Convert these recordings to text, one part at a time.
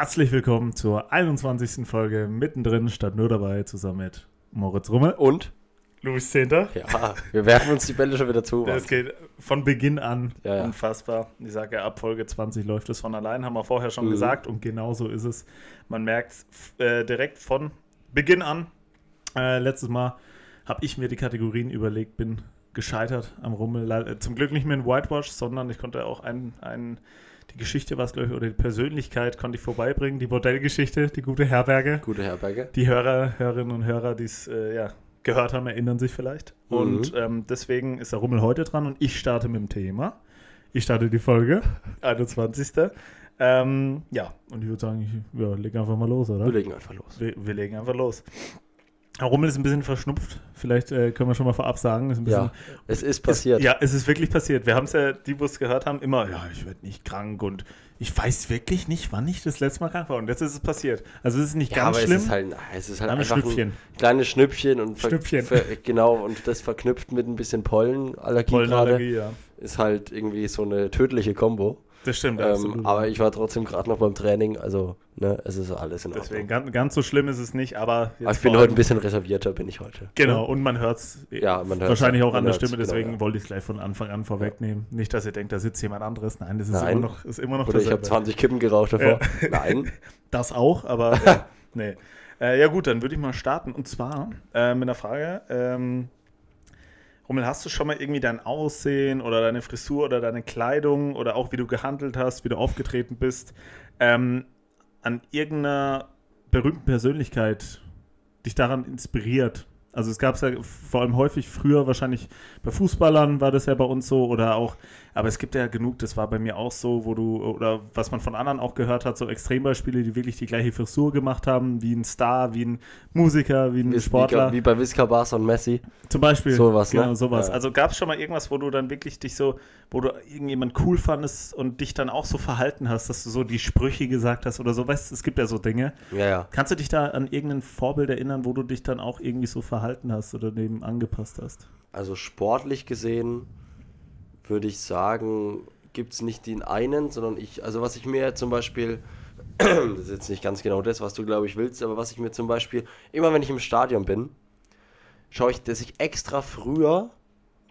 Herzlich willkommen zur 21. Folge mittendrin statt nur dabei zusammen mit Moritz Rummel und Louis Zehnter. Ja, wir werfen uns die Bälle schon wieder zu. Es geht von Beginn an Ja, ja. unfassbar. Ich sage ja, ab Folge 20 läuft es von allein, haben wir vorher schon Mhm. gesagt und genau so ist es. Man merkt es äh, direkt von Beginn an. Äh, letztes Mal habe ich mir die Kategorien überlegt, bin gescheitert am Rummel. Äh, Zum Glück nicht mehr in Whitewash, sondern ich konnte auch ein, ein, die Geschichte, was glaube ich, oder die Persönlichkeit konnte ich vorbeibringen, die Bordellgeschichte, die gute Herberge. Gute Herberge. Die Hörer, Hörerinnen und Hörer, die es äh, ja, gehört haben, erinnern sich vielleicht. Mhm. Und ähm, deswegen ist der Rummel heute dran und ich starte mit dem Thema. Ich starte die Folge, 21. Ähm, ja, und ich würde sagen, ich ja, leg einfach mal los, oder? Wir legen einfach los. Wir, wir legen einfach los. Rummel ist ein bisschen verschnupft. Vielleicht äh, können wir schon mal vorab sagen. Bisschen, Ja, es ist passiert. Ist, ja, es ist wirklich passiert. Wir haben es ja, die, wo es gehört haben, immer, ja, ich werde nicht krank und ich weiß wirklich nicht, wann ich das letzte Mal krank war. Und jetzt ist es passiert. Also es ist nicht Ja, ganz aber schlimm. es ist halt, es ist halt Ein einfach Schnüppchen. ein kleines Schnüppchen und Schnüppchen. genau und das verknüpft mit ein bisschen Pollenallergie Pollenallergie, ja. ist halt irgendwie so eine tödliche Kombo. Das stimmt, Ähm, aber ich war trotzdem gerade noch beim Training, also ne, es ist alles in Ordnung. Deswegen, ganz, ganz so schlimm ist es nicht, aber aber ich bin heute ein bisschen reservierter, bin ich heute. Genau, und man hört es Ja, man hört's. wahrscheinlich auch Man an der Stimme, deswegen genau, ja. wollte ich es gleich von Anfang an vorwegnehmen. Nicht, dass ihr denkt, da sitzt jemand anderes. Nein, das ist Nein. immer noch, ist immer noch Oder ich habe dasselbe. 20 Kippen geraucht davor. Nein. Das auch, aber ja, nee. Äh, ja gut, dann würde ich mal starten. Und zwar äh, mit einer Frage. Ähm, Rummel, hast du schon mal irgendwie dein Aussehen oder deine Frisur oder deine Kleidung oder auch wie du gehandelt hast, wie du aufgetreten bist, ähm, an irgendeiner berühmten Persönlichkeit dich daran inspiriert? Also es gab es ja vor allem häufig früher, wahrscheinlich bei Fußballern war das ja bei uns so oder auch, aber es gibt ja genug, das war bei mir auch so, wo du, oder was man von anderen auch gehört hat, so Extrembeispiele, die wirklich die gleiche Frisur gemacht haben, wie ein Star, wie ein Musiker, wie ein Wie, Sportler. wie bei Visca Barca und Messi. Zum Beispiel. Sowas, ne? Genau, sowas. Ja. Also gab es schon mal irgendwas, wo du dann wirklich dich so, wo du irgendjemand cool fandest und dich dann auch so verhalten hast, dass du so die Sprüche gesagt hast oder so. Weißt du, es gibt ja so Dinge. Ja, ja. Kannst du dich da an irgendein Vorbild erinnern, wo du dich dann auch irgendwie so verhalten hast oder dem angepasst hast? Also sportlich gesehen würde ich sagen, gibt es nicht den einen, sondern ich, also was ich mir zum Beispiel, das ist jetzt nicht ganz genau das, was du glaube ich willst, aber was ich mir zum Beispiel, immer wenn ich im Stadion bin, schaue ich, dass ich extra früher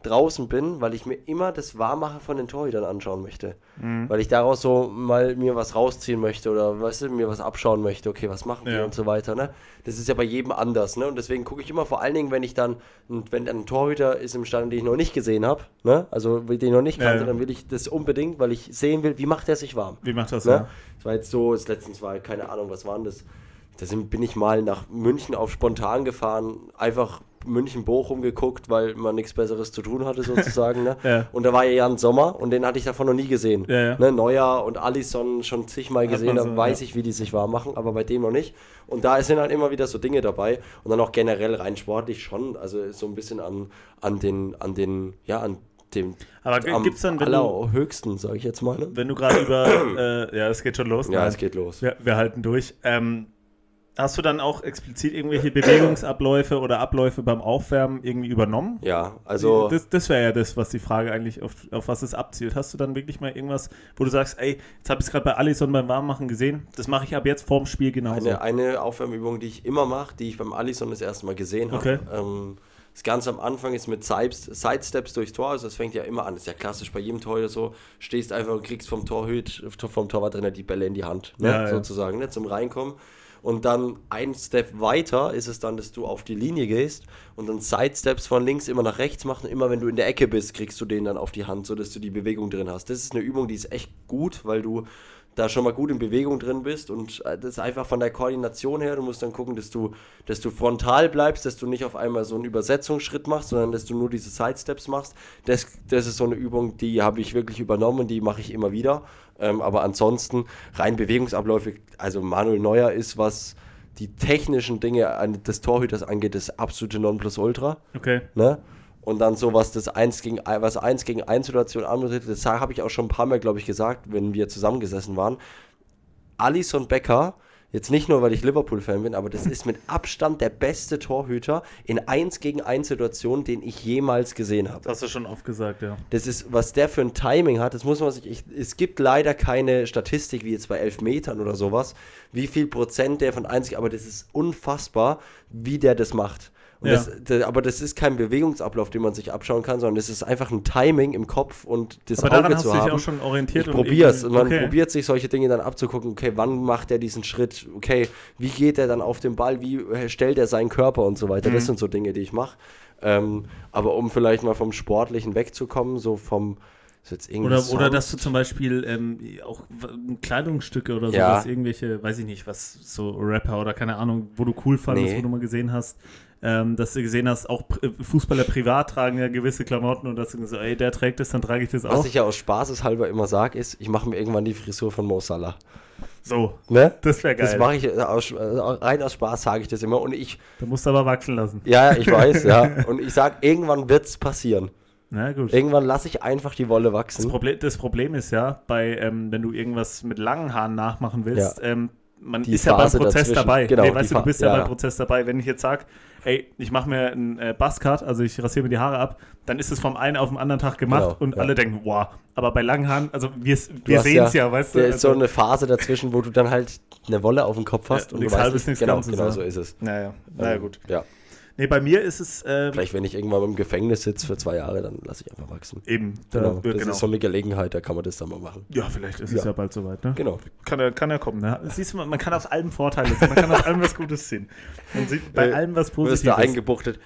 draußen bin, weil ich mir immer das Warmmachen von den Torhütern anschauen möchte. Weil ich daraus so mal mir was rausziehen möchte oder weißt du, mir was abschauen möchte, okay, was machen die Ja. und so weiter. Ne? Das ist ja bei jedem anders, ne? Und deswegen gucke ich immer vor allen Dingen, wenn ich dann, und wenn ein Torhüter ist im Stand, den ich noch nicht gesehen habe, ne? Also den ich noch nicht Ja, kannte, ja. dann will ich das unbedingt, weil ich sehen will, wie macht er sich warm. Wie macht das Ne? ja? Das war jetzt so, das letztens war, keine Ahnung, was waren das? Da sind, bin ich mal nach München auf spontan gefahren, einfach München-Bochum geguckt, weil man nichts Besseres zu tun hatte, sozusagen. Ne? Ja. Und da war ja Jan Sommer und den hatte ich davon noch nie gesehen. Ja, ja. Ne? Neuer und Alisson schon zigmal Hat gesehen, man da so, weiß ich, wie die sich warm machen, aber bei dem noch nicht. Und da sind halt immer wieder so Dinge dabei und dann auch generell rein sportlich schon, also so ein bisschen an, an den, an den, ja, an dem Aber gibt's dann, wenn allerhöchsten, sage ich jetzt mal. Ne? wenn du gerade über, äh, ja, es geht schon los. Ja, Nein. es geht los. Wir, wir halten durch. Ähm, hast du dann auch explizit irgendwelche Bewegungsabläufe oder Abläufe beim Aufwärmen irgendwie übernommen? Ja, also. das, das wäre ja das, was die Frage eigentlich auf, auf was es abzielt. Hast du dann wirklich mal irgendwas, wo du sagst, ey, jetzt habe ich es gerade bei Alisson beim Warmmachen gesehen, das mache ich ab jetzt vorm Spiel genauso. Eine, eine Aufwärmübung, die ich immer mache, die ich beim Alisson das erste Mal gesehen habe. Okay. Ähm, das Ganze am Anfang ist mit Sides- Sidesteps durchs Tor, also das fängt ja immer an. Das ist ja klassisch bei jedem Torhüter so. Stehst einfach und kriegst vom Torhüt, vom Torwarttrainer die Bälle in die Hand, ne? Ja. sozusagen, ne? zum Reinkommen. Und dann ein Step weiter ist es dann, dass du auf die Linie gehst und dann Sidesteps von links immer nach rechts machen. Immer wenn du in der Ecke bist, kriegst du den dann auf die Hand, sodass du die Bewegung drin hast. Das ist eine Übung, die ist echt gut, weil du da schon mal gut in Bewegung drin bist und äh, das ist einfach von der Koordination her, du musst dann gucken, dass du, dass du frontal bleibst, dass du nicht auf einmal so einen Übersetzungsschritt machst, sondern dass du nur diese Sidesteps machst. Das, das ist so eine Übung, die habe ich wirklich übernommen und die mache ich immer wieder. Ähm, aber ansonsten rein Bewegungsabläufe, also Manuel Neuer ist, was die technischen Dinge an, des Torhüters angeht, das absolute Nonplusultra. Okay. Ne? Und dann so, was das 1 gegen 1, was 1 gegen 1 Situation anbetrifft, das habe ich auch schon ein paar Mal, glaube ich, gesagt, wenn wir zusammengesessen waren. Alisson Becker Jetzt nicht nur, weil ich Liverpool-Fan bin, aber das ist mit Abstand der beste Torhüter in 1 gegen 1 Situationen, den ich jemals gesehen habe. Das hast du schon oft gesagt, ja. Das ist, was der für ein Timing hat, das muss man sich. Ich, es gibt leider keine Statistik wie jetzt bei Elfmetern oder sowas, wie viel Prozent der von 1, aber das ist unfassbar, wie der das macht. Ja. das, das, aber das ist kein Bewegungsablauf, den man sich abschauen kann, sondern es ist einfach ein Timing im Kopf und das Aber daran Auge hast zu du dich haben. auch schon orientiert. Ich und probier's und man okay. probiert sich solche Dinge dann abzugucken, okay, wann macht er diesen Schritt, okay, wie geht er dann auf den Ball, wie äh, stellt er seinen Körper und so weiter. Das Mhm. sind so Dinge, die ich mache. Ähm, aber um vielleicht mal vom Sportlichen wegzukommen, so vom Oder, oder dass du zum Beispiel ähm, auch Kleidungsstücke oder Ja. sowas, irgendwelche, weiß ich nicht, was so Rapper oder keine Ahnung, wo du cool fandest, Nee. wo du mal gesehen hast, ähm, dass du gesehen hast, auch Pri- Fußballer privat tragen ja gewisse Klamotten und dass du so, ey, der trägt das, dann trage ich das auch. Was ich ja aus Spaßeshalber immer sage, ist, ich mache mir irgendwann die Frisur von Mo Salah. so, Ne? das wäre geil. Das mache ich äh, aus, äh, rein aus Spaß, sage ich das immer. Und ich, da musst du aber wachsen lassen. ja, ja, ich weiß, ja. Und ich sage, irgendwann wird's passieren. Na gut. Irgendwann lasse ich einfach die Wolle Das wachsen. Problem, das Problem ist ja, bei, ähm, wenn du irgendwas mit langen Haaren nachmachen willst, ähm, man Die ist ja beim Phase Prozess dazwischen, dabei. genau, nee, weißt du, du bist ja, ja, beim ja. Prozess dabei. Wenn ich jetzt sage, ey, ich mache mir einen äh, Buzzcut, also ich rasiere mir die Haare ab, dann ist es vom einen auf den anderen Tag gemacht Genau, und ja. alle denken, wow. Aber bei langen Haaren, also wir, Du wir sehen es ja, weißt du. Da ist so also, eine Phase dazwischen, wo du dann halt eine Wolle auf dem Kopf hast Ja, und du nichts weißt Halbes, nicht, nichts genau, Ganzes, genau ja. so ist es. naja, naja, Ähm, gut. Ja. Nee, bei mir ist es äh, Vielleicht, wenn ich irgendwann im Gefängnis sitze für zwei Jahre, dann lasse ich einfach wachsen. eben, da, Genau. ja, Das genau. ist so eine Gelegenheit, da kann man das dann mal machen. ja, vielleicht ist es Ja. ja bald soweit, ne? Genau. Kann ja, kann ja kommen. Ne? Siehst du, man kann aus allem Vorteile sehen, man kann aus allem was Gutes sehen. Man sieht bei Äh, allem was Du wirst da Positives. eingebuchtet.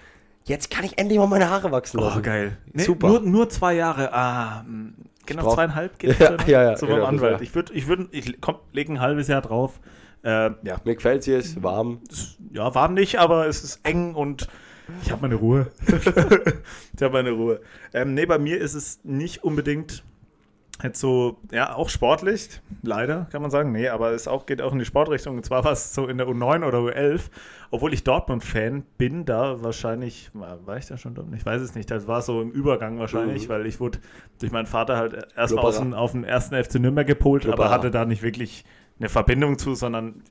Jetzt kann ich endlich mal meine Haare wachsen lassen. Oh, geil. Nee, Super. Nur, nur zwei Jahre. Ah, mh, genau zweieinhalb geht Ja, dann? ja, ja, So genau, beim Anwalt. Ich würde, ich würde, ich komm, leg ein halbes Jahr drauf. Äh, ja, Mir gefällt hier, ist warm. ja, warm nicht, aber es ist eng und ich habe meine Ruhe. ich habe meine Ruhe. Ähm, nee, bei mir ist es nicht unbedingt jetzt so, ja, auch sportlich, leider, kann man sagen. Nee, aber es auch, geht auch in die Sportrichtung. Und zwar war es so in der U9 oder U11, obwohl ich Dortmund-Fan bin, da wahrscheinlich, war, war ich da schon Dortmund? Ich weiß es nicht, das war so im Übergang wahrscheinlich, Mhm. weil ich wurde durch meinen Vater halt erst mal Klubberer. aus dem, auf den ersten FC Nürnberg gepolt, aber Klubberer. hatte da nicht wirklich eine Verbindung zu, sondern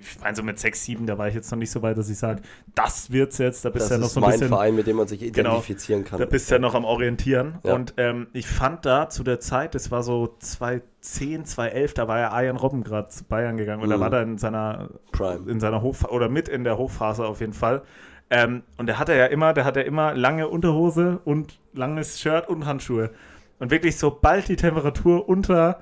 ich meine, so mit 6, 7, da war ich jetzt noch nicht so weit, dass ich sage, das wird's jetzt, da bist Das du ja noch ist so ein mein bisschen. Verein, mit dem man sich Genau. identifizieren kann. Da bist du ja noch am Orientieren. Ja. Und ähm, ich fand da zu der Zeit, das war so 2010, 2011, da war ja Arjen Robben gerade zu Bayern gegangen und da Mhm. war er in seiner, Prime. in seiner Hoch oder mit in der Hochphase auf jeden Fall. Ähm, und der hatte ja immer, der hatte immer lange Unterhose und langes Shirt und Handschuhe. Und wirklich, sobald die Temperatur unter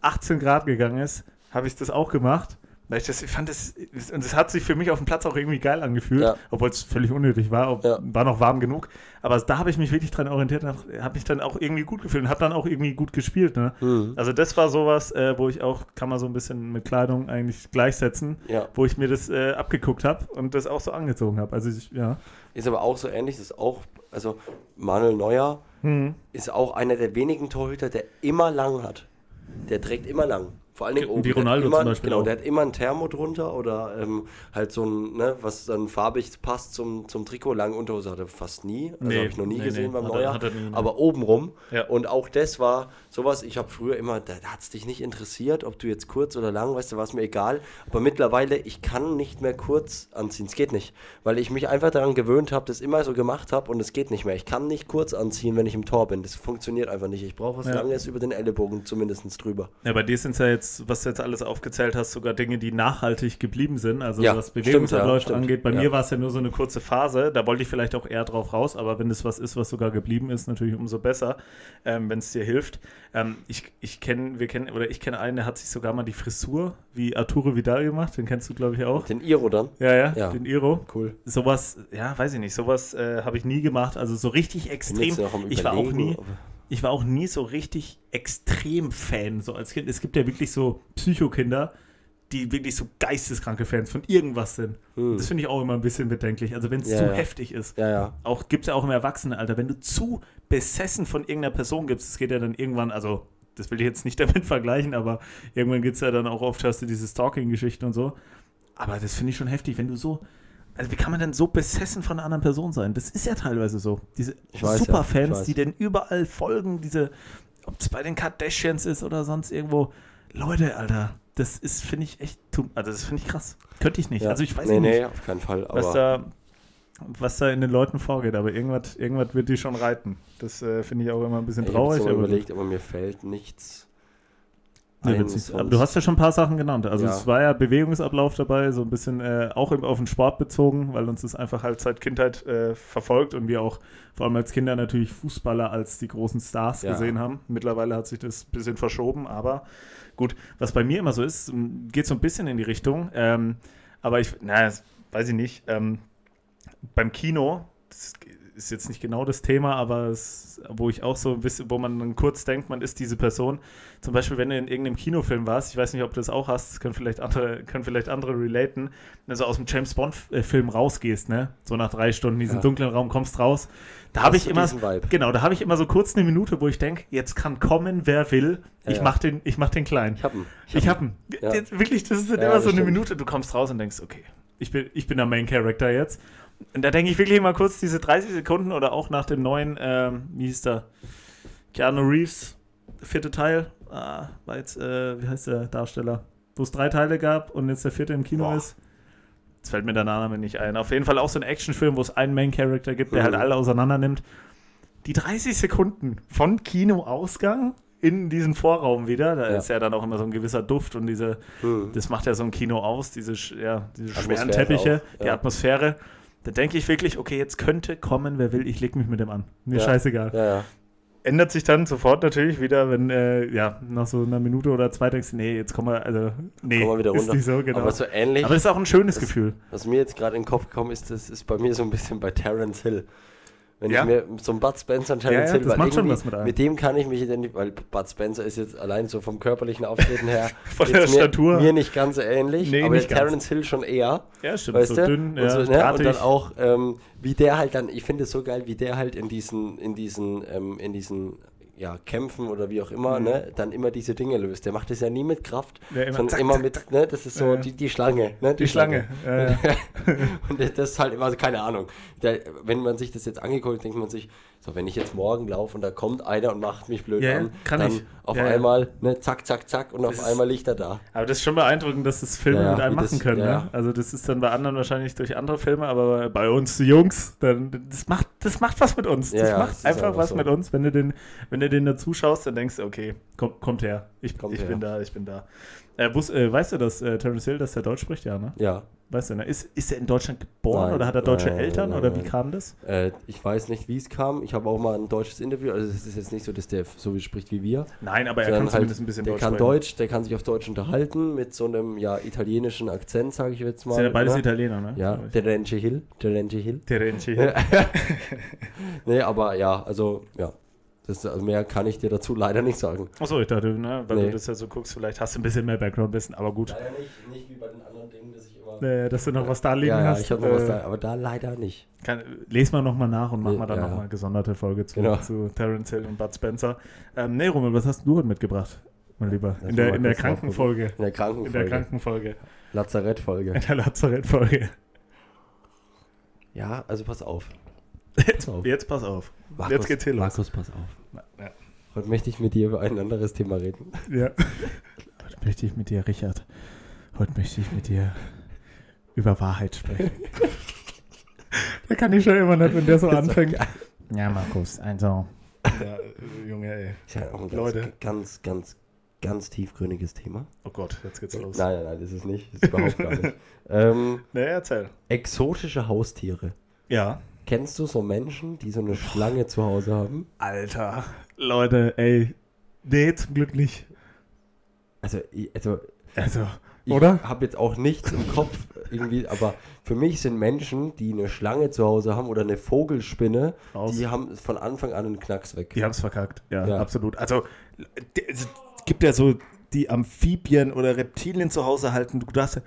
18 Grad gegangen ist, habe ich das auch gemacht. Weil ich das, ich fand das, und es hat sich für mich auf dem Platz auch irgendwie geil angefühlt, Ja. obwohl es völlig unnötig war, ob, Ja. war noch warm genug. Aber da habe ich mich wirklich dran orientiert, habe mich dann auch irgendwie gut gefühlt und habe dann auch irgendwie gut gespielt. Ne? Mhm. Also das war sowas, äh, wo ich auch, kann man so ein bisschen mit Kleidung eigentlich gleichsetzen, Ja. wo ich mir das äh, abgeguckt habe und das auch so angezogen habe. Also ich, ja. Ist aber auch so ähnlich, das ist auch, also Manuel Neuer Hm. ist auch einer der wenigen Torhüter, der immer lang hat. Der trägt immer lang. Vor allen Dingen Wie oben. Hat Ronaldo immer, zum Beispiel Genau, auch. der hat immer ein Thermo drunter oder ähm, halt so ein, ne, was dann farbig passt zum, zum Trikot. Lange Unterhose hat er fast nie. Also Nee, habe ich noch nie nee, gesehen nee, beim er- Neuer. er ne. aber obenrum. Ja. Und auch das war sowas, ich habe früher immer, da, da hat es dich nicht interessiert, ob du jetzt kurz oder lang, weißt du, war es mir egal. Aber mittlerweile, ich kann nicht mehr kurz anziehen. Es geht nicht. Weil ich mich einfach daran gewöhnt habe, das immer so gemacht habe und es geht nicht mehr. Ich kann nicht kurz anziehen, wenn ich im Tor bin. Das funktioniert einfach nicht. Ich brauche was Ja. Langes über den Ellenbogen zumindest drüber. Ja, bei dir sind es ja jetzt, was du jetzt alles aufgezählt hast, sogar Dinge, die nachhaltig geblieben sind. Also Ja, was Bewegungsabläufe ja, angeht. Bei Ja. mir war es ja nur so eine kurze Phase. Da wollte ich vielleicht auch eher drauf raus, aber wenn das was ist, was sogar geblieben ist, natürlich umso besser, ähm, wenn es dir hilft. Ähm, ich ich kenne, wir kennen, oder ich kenne einen, der hat sich sogar mal die Frisur wie Arturo Vidal gemacht. Den kennst du, glaube ich, auch. Den Iro dann. Ja, ja, Ja. den Iro. Cool. Sowas, ja, weiß ich nicht, sowas äh, habe ich nie gemacht. Also so richtig extrem. jetzt Ich war auch nie, ich war auch nie so richtig extrem Fan, so als Kind. Es gibt ja wirklich so Psychokinder, die wirklich so geisteskranke Fans von irgendwas sind. Hm. Das finde ich auch immer ein bisschen bedenklich. Also wenn es Ja, zu ja. heftig ist. Ja, ja. Auch gibt es ja auch im Erwachsenenalter, wenn du zu besessen von irgendeiner Person gibst, es geht ja dann irgendwann, also das will ich jetzt nicht damit vergleichen, aber irgendwann geht es ja dann auch oft, hast du diese Stalking-Geschichten und so. Aber das finde ich schon heftig, wenn du so, also wie kann man denn so besessen von einer anderen Person sein? Das ist ja teilweise so. Diese Ich weiß, ja, Superfans, ich weiß. die denn überall folgen, diese, ob es bei den Kardashians ist oder sonst irgendwo. Leute, Alter, das ist, finde ich, echt, also das finde ich krass. Könnte ich nicht. Ja. Also ich weiß nee, nicht, Nee, auf keinen Fall. Aber was, da, was da in den Leuten vorgeht, aber irgendwas, irgendwas wird die schon reiten. Das äh, finde ich auch immer ein bisschen ich habe traurig. so aber gut. überlegt, aber mir fällt nichts. Nee, Aber du hast ja schon ein paar Sachen genannt. Also Ja. es war ja Bewegungsablauf dabei, so ein bisschen äh, auch im, auf den Sport bezogen, weil uns das einfach halt seit Kindheit äh, verfolgt und wir auch vor allem als Kinder natürlich Fußballer als die großen Stars Ja. gesehen haben. Mittlerweile hat sich das ein bisschen verschoben, aber gut, was bei mir immer so ist, geht so ein bisschen in die Richtung. Ähm, aber ich, na, das weiß ich nicht. Ähm, beim Kino, ist jetzt nicht genau das Thema, aber es, wo ich auch so ein bisschen, wo man dann kurz denkt, man ist diese Person. Zum Beispiel, wenn du in irgendeinem Kinofilm warst, ich weiß nicht, ob du das auch hast, das können vielleicht andere, können vielleicht andere relaten, wenn du aus dem James Bond-Film rausgehst, ne? So nach drei Stunden in diesen Ja. dunklen Raum kommst raus. Da habe ich immer, genau, da habe ich immer so kurz eine Minute, wo ich denke, jetzt kann kommen, wer will. Ja, ich ja. mach den, ich mach den klein. Ich hab ihn. Ich hab ihn. Ja. Jetzt, wirklich, das ist dann immer so eine stimmt. Minute, du kommst raus und denkst, okay, ich bin, ich bin der Main Character jetzt. Und da denke ich wirklich mal kurz diese 30 Sekunden oder auch nach dem neuen, ähm, wie hieß der? Keanu Reeves, vierte Teil. Ah, war jetzt, äh, wie heißt der Darsteller? Wo es drei Teile gab und jetzt der vierte im Kino Boah. ist. Jetzt fällt mir der Name nicht ein. Auf jeden Fall auch so ein Actionfilm, wo es einen Main Character gibt, der Mhm. halt alle auseinander nimmt. Die 30 Sekunden von Kinoausgang in diesen Vorraum wieder, da Ja. ist ja dann auch immer so ein gewisser Duft und diese, Hm. das macht ja so ein Kino aus, diese, ja, diese schweren Atmosphäre Teppiche, auch, die ja. Atmosphäre. Da denke ich wirklich, okay, jetzt könnte kommen, wer will, ich leg mich mit dem an. Mir Ja. scheißegal. Ja, ja. Ändert sich dann sofort natürlich wieder, wenn, äh, ja, nach so einer Minute oder zwei denkst du, nee, jetzt kommen wir, also, nee, Kommen wir wieder ist runter. nicht so, genau. Aber so ähnlich. Aber das ist auch ein schönes Das- Gefühl. Was mir jetzt gerade in den Kopf gekommen ist, das ist bei mir so ein bisschen bei Terence Hill. Wenn Ja. ich mir so ein Bud Spencer und Terence Ja, ja, Hill, macht schon was mit einem. mit dem kann ich mich identifizieren, weil Bud Spencer ist jetzt allein so vom körperlichen Auftreten her Von der mir, Statur. mir nicht ganz ähnlich, Nee, aber. Terence Hill schon eher, Ja, stimmt. weißt so du? dünn, und, ja, so, ne? und dann auch, ähm, wie der halt dann, ich finde es so geil, wie der halt in diesen, in diesen, ähm, in diesen ja, Kämpfen oder wie auch immer, Mhm. ne, dann immer diese Dinge löst. Der macht das ja nie mit Kraft, Ja, immer sondern zack, immer zack, mit, ne, das ist so ja. die, die Schlange, ne, Die Schlange. Ja, ja. und das ist halt immer so, keine Ahnung. Der, wenn man sich das jetzt angeguckt, denkt man sich, so, wenn ich jetzt morgen laufe und da kommt einer und macht mich blöd Ja, an, kann dann ich. auf Ja, einmal, ne, zack, zack, zack und auf einmal liegt er da. Aber das ist schon beeindruckend, dass das Filme Ja, mit einem machen das- können. ja, ne? Also das ist dann bei anderen wahrscheinlich durch andere Filme, aber bei uns Jungs, dann das macht, das macht was mit uns. Das macht das einfach was so. mit uns, wenn du den, wenn du den da zuschaust, dann denkst du, okay, komm, kommt her. Ich, Kommt ich her. bin da, ich bin da. Äh, wus, äh, weißt du, dass äh, Terence Hill, dass der Deutsch spricht, ja, ne? Ja, Weißt du, ne? Ist, ist er in Deutschland geboren Nein, oder hat er deutsche nein, Eltern nein, oder wie kam das? äh, ich weiß nicht, wie es kam. Ich habe auch mal ein deutsches Interview, also es ist jetzt nicht so, dass der so spricht wie wir. Nein, aber er kann zumindest ein bisschen der Deutsch kann sprechen. Deutsch, der kann sich auf Deutsch unterhalten mit so einem ja italienischen Akzent, sage ich jetzt mal. Sind ja beides ne? Italiener, ne? Ja, der Renche Hill, der Renche Hill. Terence Hill. Nee, aber ja, also ja, das, also mehr kann ich dir dazu leider nicht sagen. Achso, ich dachte, ne, weil Nee. du das ja so guckst, vielleicht hast du ein bisschen mehr Background-Wissen, aber gut. Leider nicht, nicht wie bei den anderen Dingen, dass ich immer. Äh, dass du noch was da liegen ja, ja, hast. ich habe noch was äh, da, aber da leider nicht. Kann, lesen wir nochmal nach und machen Nee, wir dann ja. nochmal eine gesonderte Folge zu, Genau. zu Terence Hill und Bud Spencer. Ähm, nee, Rummel, was hast du heute mitgebracht, mein Lieber? In mal der, mal in der Krankenfolge. In der In der Krankenfolge. Krankenfolge. Lazarettfolge. In der Lazarettfolge. Ja, also pass auf. Jetzt, auf. jetzt pass auf. Markus, jetzt geht's hier los. Markus, pass auf. Ja. Heute möchte ich mit dir über ein anderes Thema reden. ja. Heute möchte ich mit dir, Richard, heute möchte ich mit dir über Wahrheit sprechen. da kann ich schon immer nicht, wenn der so anfängt. Ja, Markus, also. Ja, äh, Junge, ey. Ist ja auch ein ganz, Leute. ganz, ganz, ganz tiefgründiges Thema. Oh Gott, jetzt geht's los. Nein, nein, nein, das ist nicht. Das ist überhaupt gar nicht. Ähm, Nee, erzähl. exotische Haustiere. Ja. Kennst du so Menschen, die so eine Schlange zu Hause haben? Alter. Leute, ey. Nee, zum Glück nicht. Also, ich, also Also, ich Oder? habe jetzt auch nichts im Kopf irgendwie, aber für mich sind Menschen, die eine Schlange zu Hause haben oder eine Vogelspinne, Raus. die haben von Anfang an einen Knacks weg. Die haben es verkackt, ja, Ja. absolut. Also, es gibt ja so die Amphibien oder Reptilien zu Hause halten. Du darfst ja,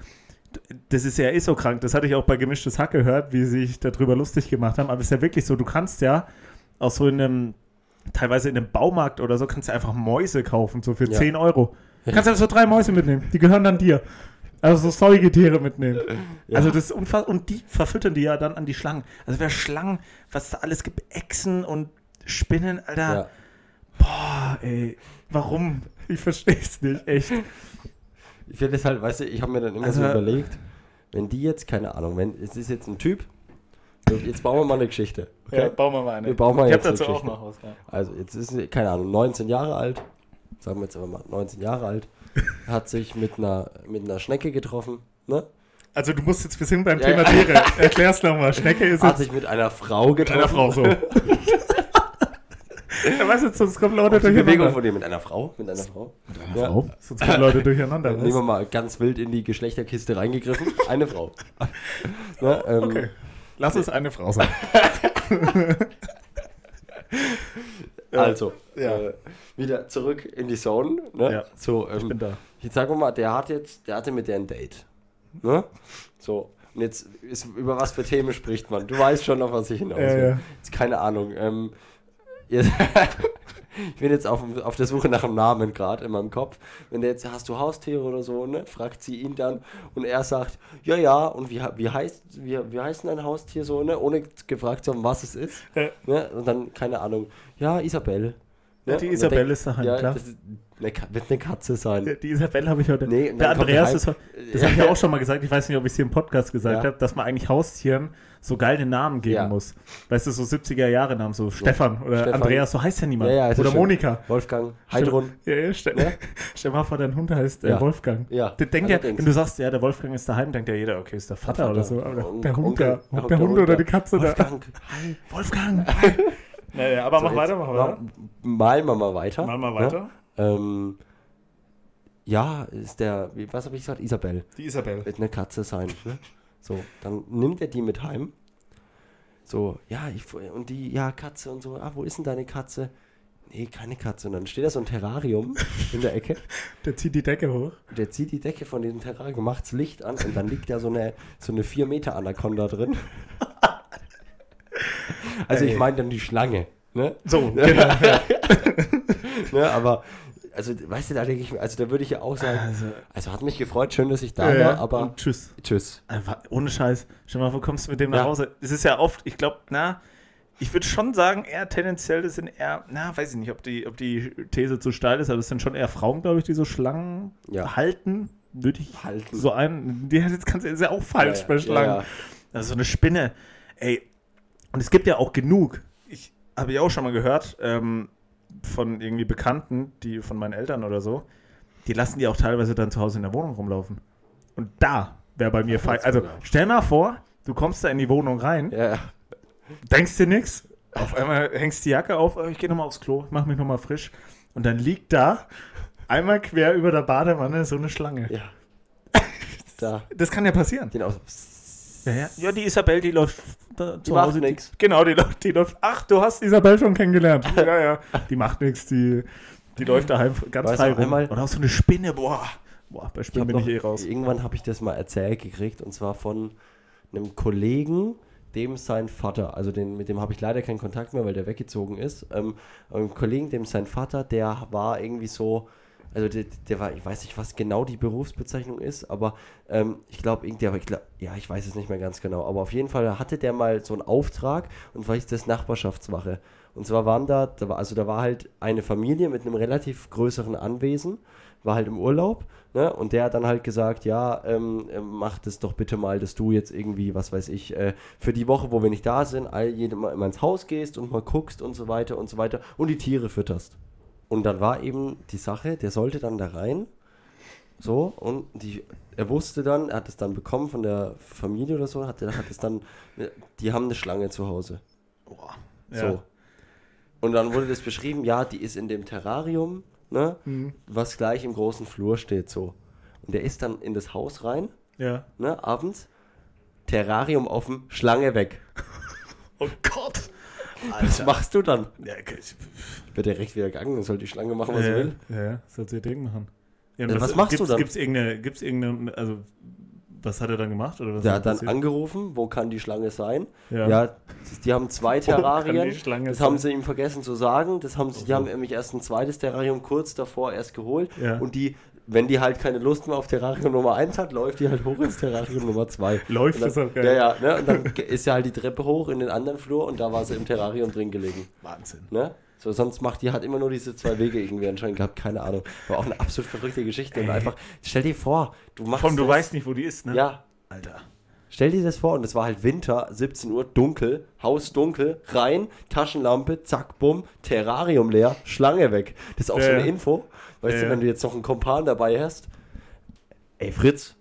das ist ja eh so krank. Das hatte ich auch bei Gemischtes Hack gehört, wie sie sich darüber lustig gemacht haben. Aber es ist ja wirklich so, du kannst ja auch so in einem, teilweise in einem Baumarkt oder so, kannst du einfach Mäuse kaufen, so für Ja. 10 Euro. Du kannst einfach so drei Mäuse mitnehmen. Die gehören dann dir. Also so Säugetiere mitnehmen. Ja. Also das ist unfassbar. Und die verfüttern die ja dann an die Schlangen. Also wer Schlangen, was da alles gibt, Echsen und Spinnen, Alter. Ja. Boah, ey, warum? Ich verstehe es nicht, echt. Ich finde das halt, weißt du, ich habe mir dann immer so Also- überlegt, wenn die jetzt, keine Ahnung, wenn es ist jetzt ein Typ, jetzt bauen wir mal eine Geschichte. Okay? Ja, bauen wir mal eine. Wir bauen mal ich habe dazu eine auch Geschichte. noch was. Ja. Also jetzt ist keine Ahnung, 19 Jahre alt, sagen wir jetzt aber mal 19 Jahre alt, hat sich mit einer, mit einer Schnecke getroffen, ne? Also du musst jetzt, wir sind beim Ja, Thema ja. Tiere. Erklär's nochmal. Schnecke ist Hat sich mit einer Frau mit getroffen. einer Frau so. ja, weißt du, sonst kommen Leute Die Bewegung durcheinander. von dir mit einer Frau, mit einer Frau. Mit einer Ja. Frau? Sonst kommen Leute durcheinander. Nehmen wir mal ganz wild in die Geschlechterkiste reingegriffen. Eine Frau. ne, ähm? Okay. Lass es eine Frau sein. Also, Ja. äh, wieder zurück in die Zone. Ne? Ja. So, Ich ähm, bin da. Jetzt sagen wir mal, der hat jetzt, der hatte mit der ein Date. Ne? So. Und jetzt ist, über was für Themen spricht man? Du weißt schon, auf was ich hinaus will. Ja, ja. Jetzt keine Ahnung. Ähm, jetzt, ich bin jetzt auf, auf der Suche nach einem Namen gerade in meinem Kopf. Wenn der jetzt, hast du Haustiere oder so, ne? Fragt sie ihn dann und er sagt, ja, ja, und wie, wie heißt, wie, wie heißt denn ein Haustier so, ne? Ohne gefragt zu haben, was es ist. Ja. Ne? Und dann, keine Ahnung, ja, Isabel. Ja, die Und dann Isabel denk- ist daheim, ja, klar. Eine, wird eine Katze sein. Ja, Die Isabelle habe ich heute. Nee, der Andreas ist. Das habe ich ja auch schon mal gesagt. Ich weiß nicht, ob ich es hier im Podcast gesagt Ja. habe, dass man eigentlich Haustieren so geile Namen geben Ja. muss. Weißt du, so 70er Jahre Namen, so Stefan oder Stefan. Andreas, so heißt ja niemand. Ja, ja, oder schön. Monika. Wolfgang, Heidrun. Ja, ja, stell, Ne? stell mal vor, dein Hund heißt äh, Ja. Wolfgang. Ja, Der denkt ja, wenn du sagst, ja, der Wolfgang ist daheim, denkt ja jeder, okay, ist der Vater, Vater. oder so. Aber der Hund, der, der, der Hund oder die Katze Wolfgang. da. Wolfgang. naja, aber mach So, weiter, jetzt mach weiter. Malen wir mal weiter. Mal mal weiter. Ja, ähm, ja ist der, wie, was habe ich gesagt? Isabel. Die Isabel. Wird eine Katze sein. Ne? So, dann nimmt er die mit heim. So, ja, ich, und die, ja, Katze und so, ah, wo ist denn deine Katze? Nee, keine Katze. Und dann steht da so ein Terrarium in der Ecke. Der zieht die Decke hoch. Der zieht die Decke von diesem Terrarium, macht's Licht an und dann liegt da so eine, so eine 4 Meter Anaconda drin. Also ich Ey. meine dann die Schlange. Ne? So, genau. Ne? Aber, also weißt du, da denke ich mir, also da würde ich ja auch sagen, Also, also hat mich gefreut, schön, dass ich da ja, war, aber Und tschüss. tschüss. Einfach, ohne Scheiß. Stell mal, wo kommst du mit dem Ja. nach Hause? Es ist ja oft, ich glaube, na, ich würde schon sagen, eher tendenziell, das sind eher, na, weiß ich nicht, ob die, ob die These zu steil ist, aber es sind schon eher Frauen, glaube ich, die so Schlangen Ja. halten. Würde ich Halten. so ein. Die jetzt kannst du ist ja auch falsch bei Schlangen. Also so eine Spinne. Ey, und es gibt ja auch genug. Ich habe ja auch schon mal gehört, ähm, von irgendwie Bekannten, die von meinen Eltern oder so, die lassen die auch teilweise dann zu Hause in der Wohnung rumlaufen. Und da wäre bei mir fein. das Also stell mal vor, du kommst da in die Wohnung rein, Ja, denkst dir nichts, auf einmal hängst die Jacke auf, oh, ich gehe nochmal aufs Klo, mach mich nochmal frisch. Und dann liegt da einmal quer über der Badewanne so eine Schlange. ja. Da, Das kann ja passieren. den aus. Ja, ja. ja die Isabel, die läuft da zu macht Hause. nix. Die, genau, die läuft, die läuft. Ach, du hast Isabel schon kennengelernt. Ja, ja. Die macht nichts, die, die läuft daheim ganz frei rum. einmal- Oder auch so eine Spinne, boah. Boah, bei Spinnen bin ich eh raus. Irgendwann habe ich das mal erzählt gekriegt und zwar von einem Kollegen, dem sein Vater, also den, mit dem habe ich leider keinen Kontakt mehr, weil der weggezogen ist. Ähm, einem Kollegen, dem sein Vater, der war irgendwie so, also der, der war, ich weiß nicht, was genau die Berufsbezeichnung ist, aber ähm, ich glaube, irgendwie, aber ich glaub, ja, ich weiß es nicht mehr ganz genau, aber auf jeden Fall hatte der mal so einen Auftrag und war ich das Nachbarschaftswache. Und zwar waren da, da war, also da war halt eine Familie mit einem relativ größeren Anwesen, war halt im Urlaub, ne? Und der hat dann halt gesagt, ja, ähm, äh, mach das doch bitte mal, dass du jetzt irgendwie, was weiß ich, äh, für die Woche, wo wir nicht da sind, all jedem mal ins Haus gehst und mal guckst und so weiter und so weiter und die Tiere fütterst. Und dann war eben die Sache, der sollte dann da rein, so, und die, er wusste dann, er hat es dann bekommen von der Familie oder so, hat, er hat es dann, die haben eine Schlange zu Hause. Boah. So. Und dann wurde das beschrieben, ja, die ist in dem Terrarium, ne, Mhm. was gleich im großen Flur steht, so. Und der ist dann in das Haus rein, Ja. ne, abends, Terrarium offen, Schlange weg. Oh Gott. Was machst du dann? Ja, okay. ich- Wird er recht wieder gegangen, dann soll die Schlange machen, was sie ja, will. ja, soll sie ihr Ding machen. Ja, Ja, und was machst du gibt's, dann? Gibt's irgendeine, gibt's irgendeine, also, was hat er dann gemacht? Oder was Der hat dann passiert? angerufen, wo kann die Schlange sein? Ja. Ja, die haben zwei die Terrarien. Das sein? haben sie ihm vergessen zu sagen. Das haben sie, die so. haben nämlich erst ein zweites Terrarium kurz davor erst geholt. Ja. Und die, wenn die halt keine Lust mehr auf Terrarium Nummer 1 hat, läuft die halt hoch ins Terrarium Nummer 2. Läuft und ist auch geil. Ja, ja, ne? Und dann ist ja halt die Treppe hoch in den anderen Flur und da war sie im Terrarium drin gelegen. Wahnsinn. Ne? So, sonst macht die hat immer nur diese zwei Wege irgendwie anscheinend gehabt, keine Ahnung. Aber auch eine absolut verrückte Geschichte. Und Ey. einfach, stell dir vor, du machst. Komm, du das, weißt nicht, wo die ist, ne? Ja, Alter. Stell dir das vor, und es war halt Winter, 17 Uhr, dunkel, Haus dunkel, rein, Taschenlampe, zack, bumm, Terrarium leer, Schlange weg. Das ist auch so Ja. eine Info. Weißt du, wenn du jetzt noch einen Kompan dabei hast, ey Fritz,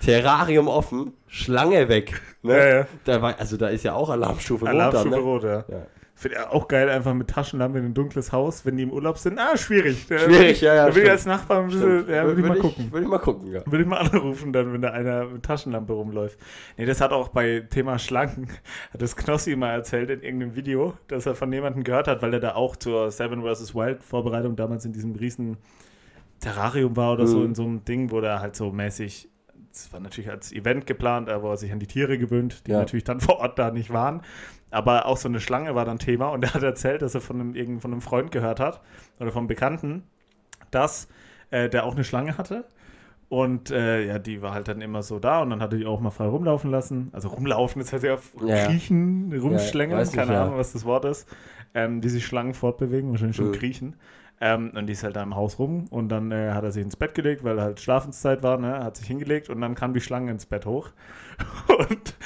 Terrarium offen, Schlange weg. Ne? Ja, ja. Da war, also da ist ja auch Alarmstufe rot Alarmstufe dann, ne? rot, ja. Ja. Finde auch geil, einfach mit Taschenlampe in ein dunkles Haus, wenn die im Urlaub sind. Ah, schwierig. Da Schwierig, will ja, ja, Da will ich als Nachbar ein bisschen, ja, will ich mal gucken. Würde ich mal gucken, ja. Würde ich mal anrufen, dann, wenn da einer mit Taschenlampe rumläuft. Nee, das hat auch bei Thema Schlangen, hat das Knossi mal erzählt in irgendeinem Video, dass er von jemandem gehört hat, weil er da auch zur Seven vs. Wild Vorbereitung damals in diesem riesen Terrarium war oder so, Mhm. in so einem Ding, wo der halt so mäßig, das war natürlich als Event geplant, aber wo er sich an die Tiere gewöhnt, die Ja. natürlich dann vor Ort da nicht waren. Aber auch so eine Schlange war dann Thema und er hat erzählt, dass er von einem, von einem Freund gehört hat oder vom Bekannten, dass äh, der auch eine Schlange hatte. Und äh, ja, die war halt dann immer so da und dann hatte die auch mal frei rumlaufen lassen. Also rumlaufen, das heißt ja Ja, ja. kriechen, rumschlängeln, nicht, keine ja. Ahnung, was das Wort ist. Ähm, die sich Schlangen fortbewegen, wahrscheinlich schon Mhm. kriechen. Ähm, und die ist halt da im Haus rum und dann äh, hat er sich ins Bett gelegt, weil halt Schlafenszeit war, ne? Hat sich hingelegt und dann kam die Schlange ins Bett hoch. Und,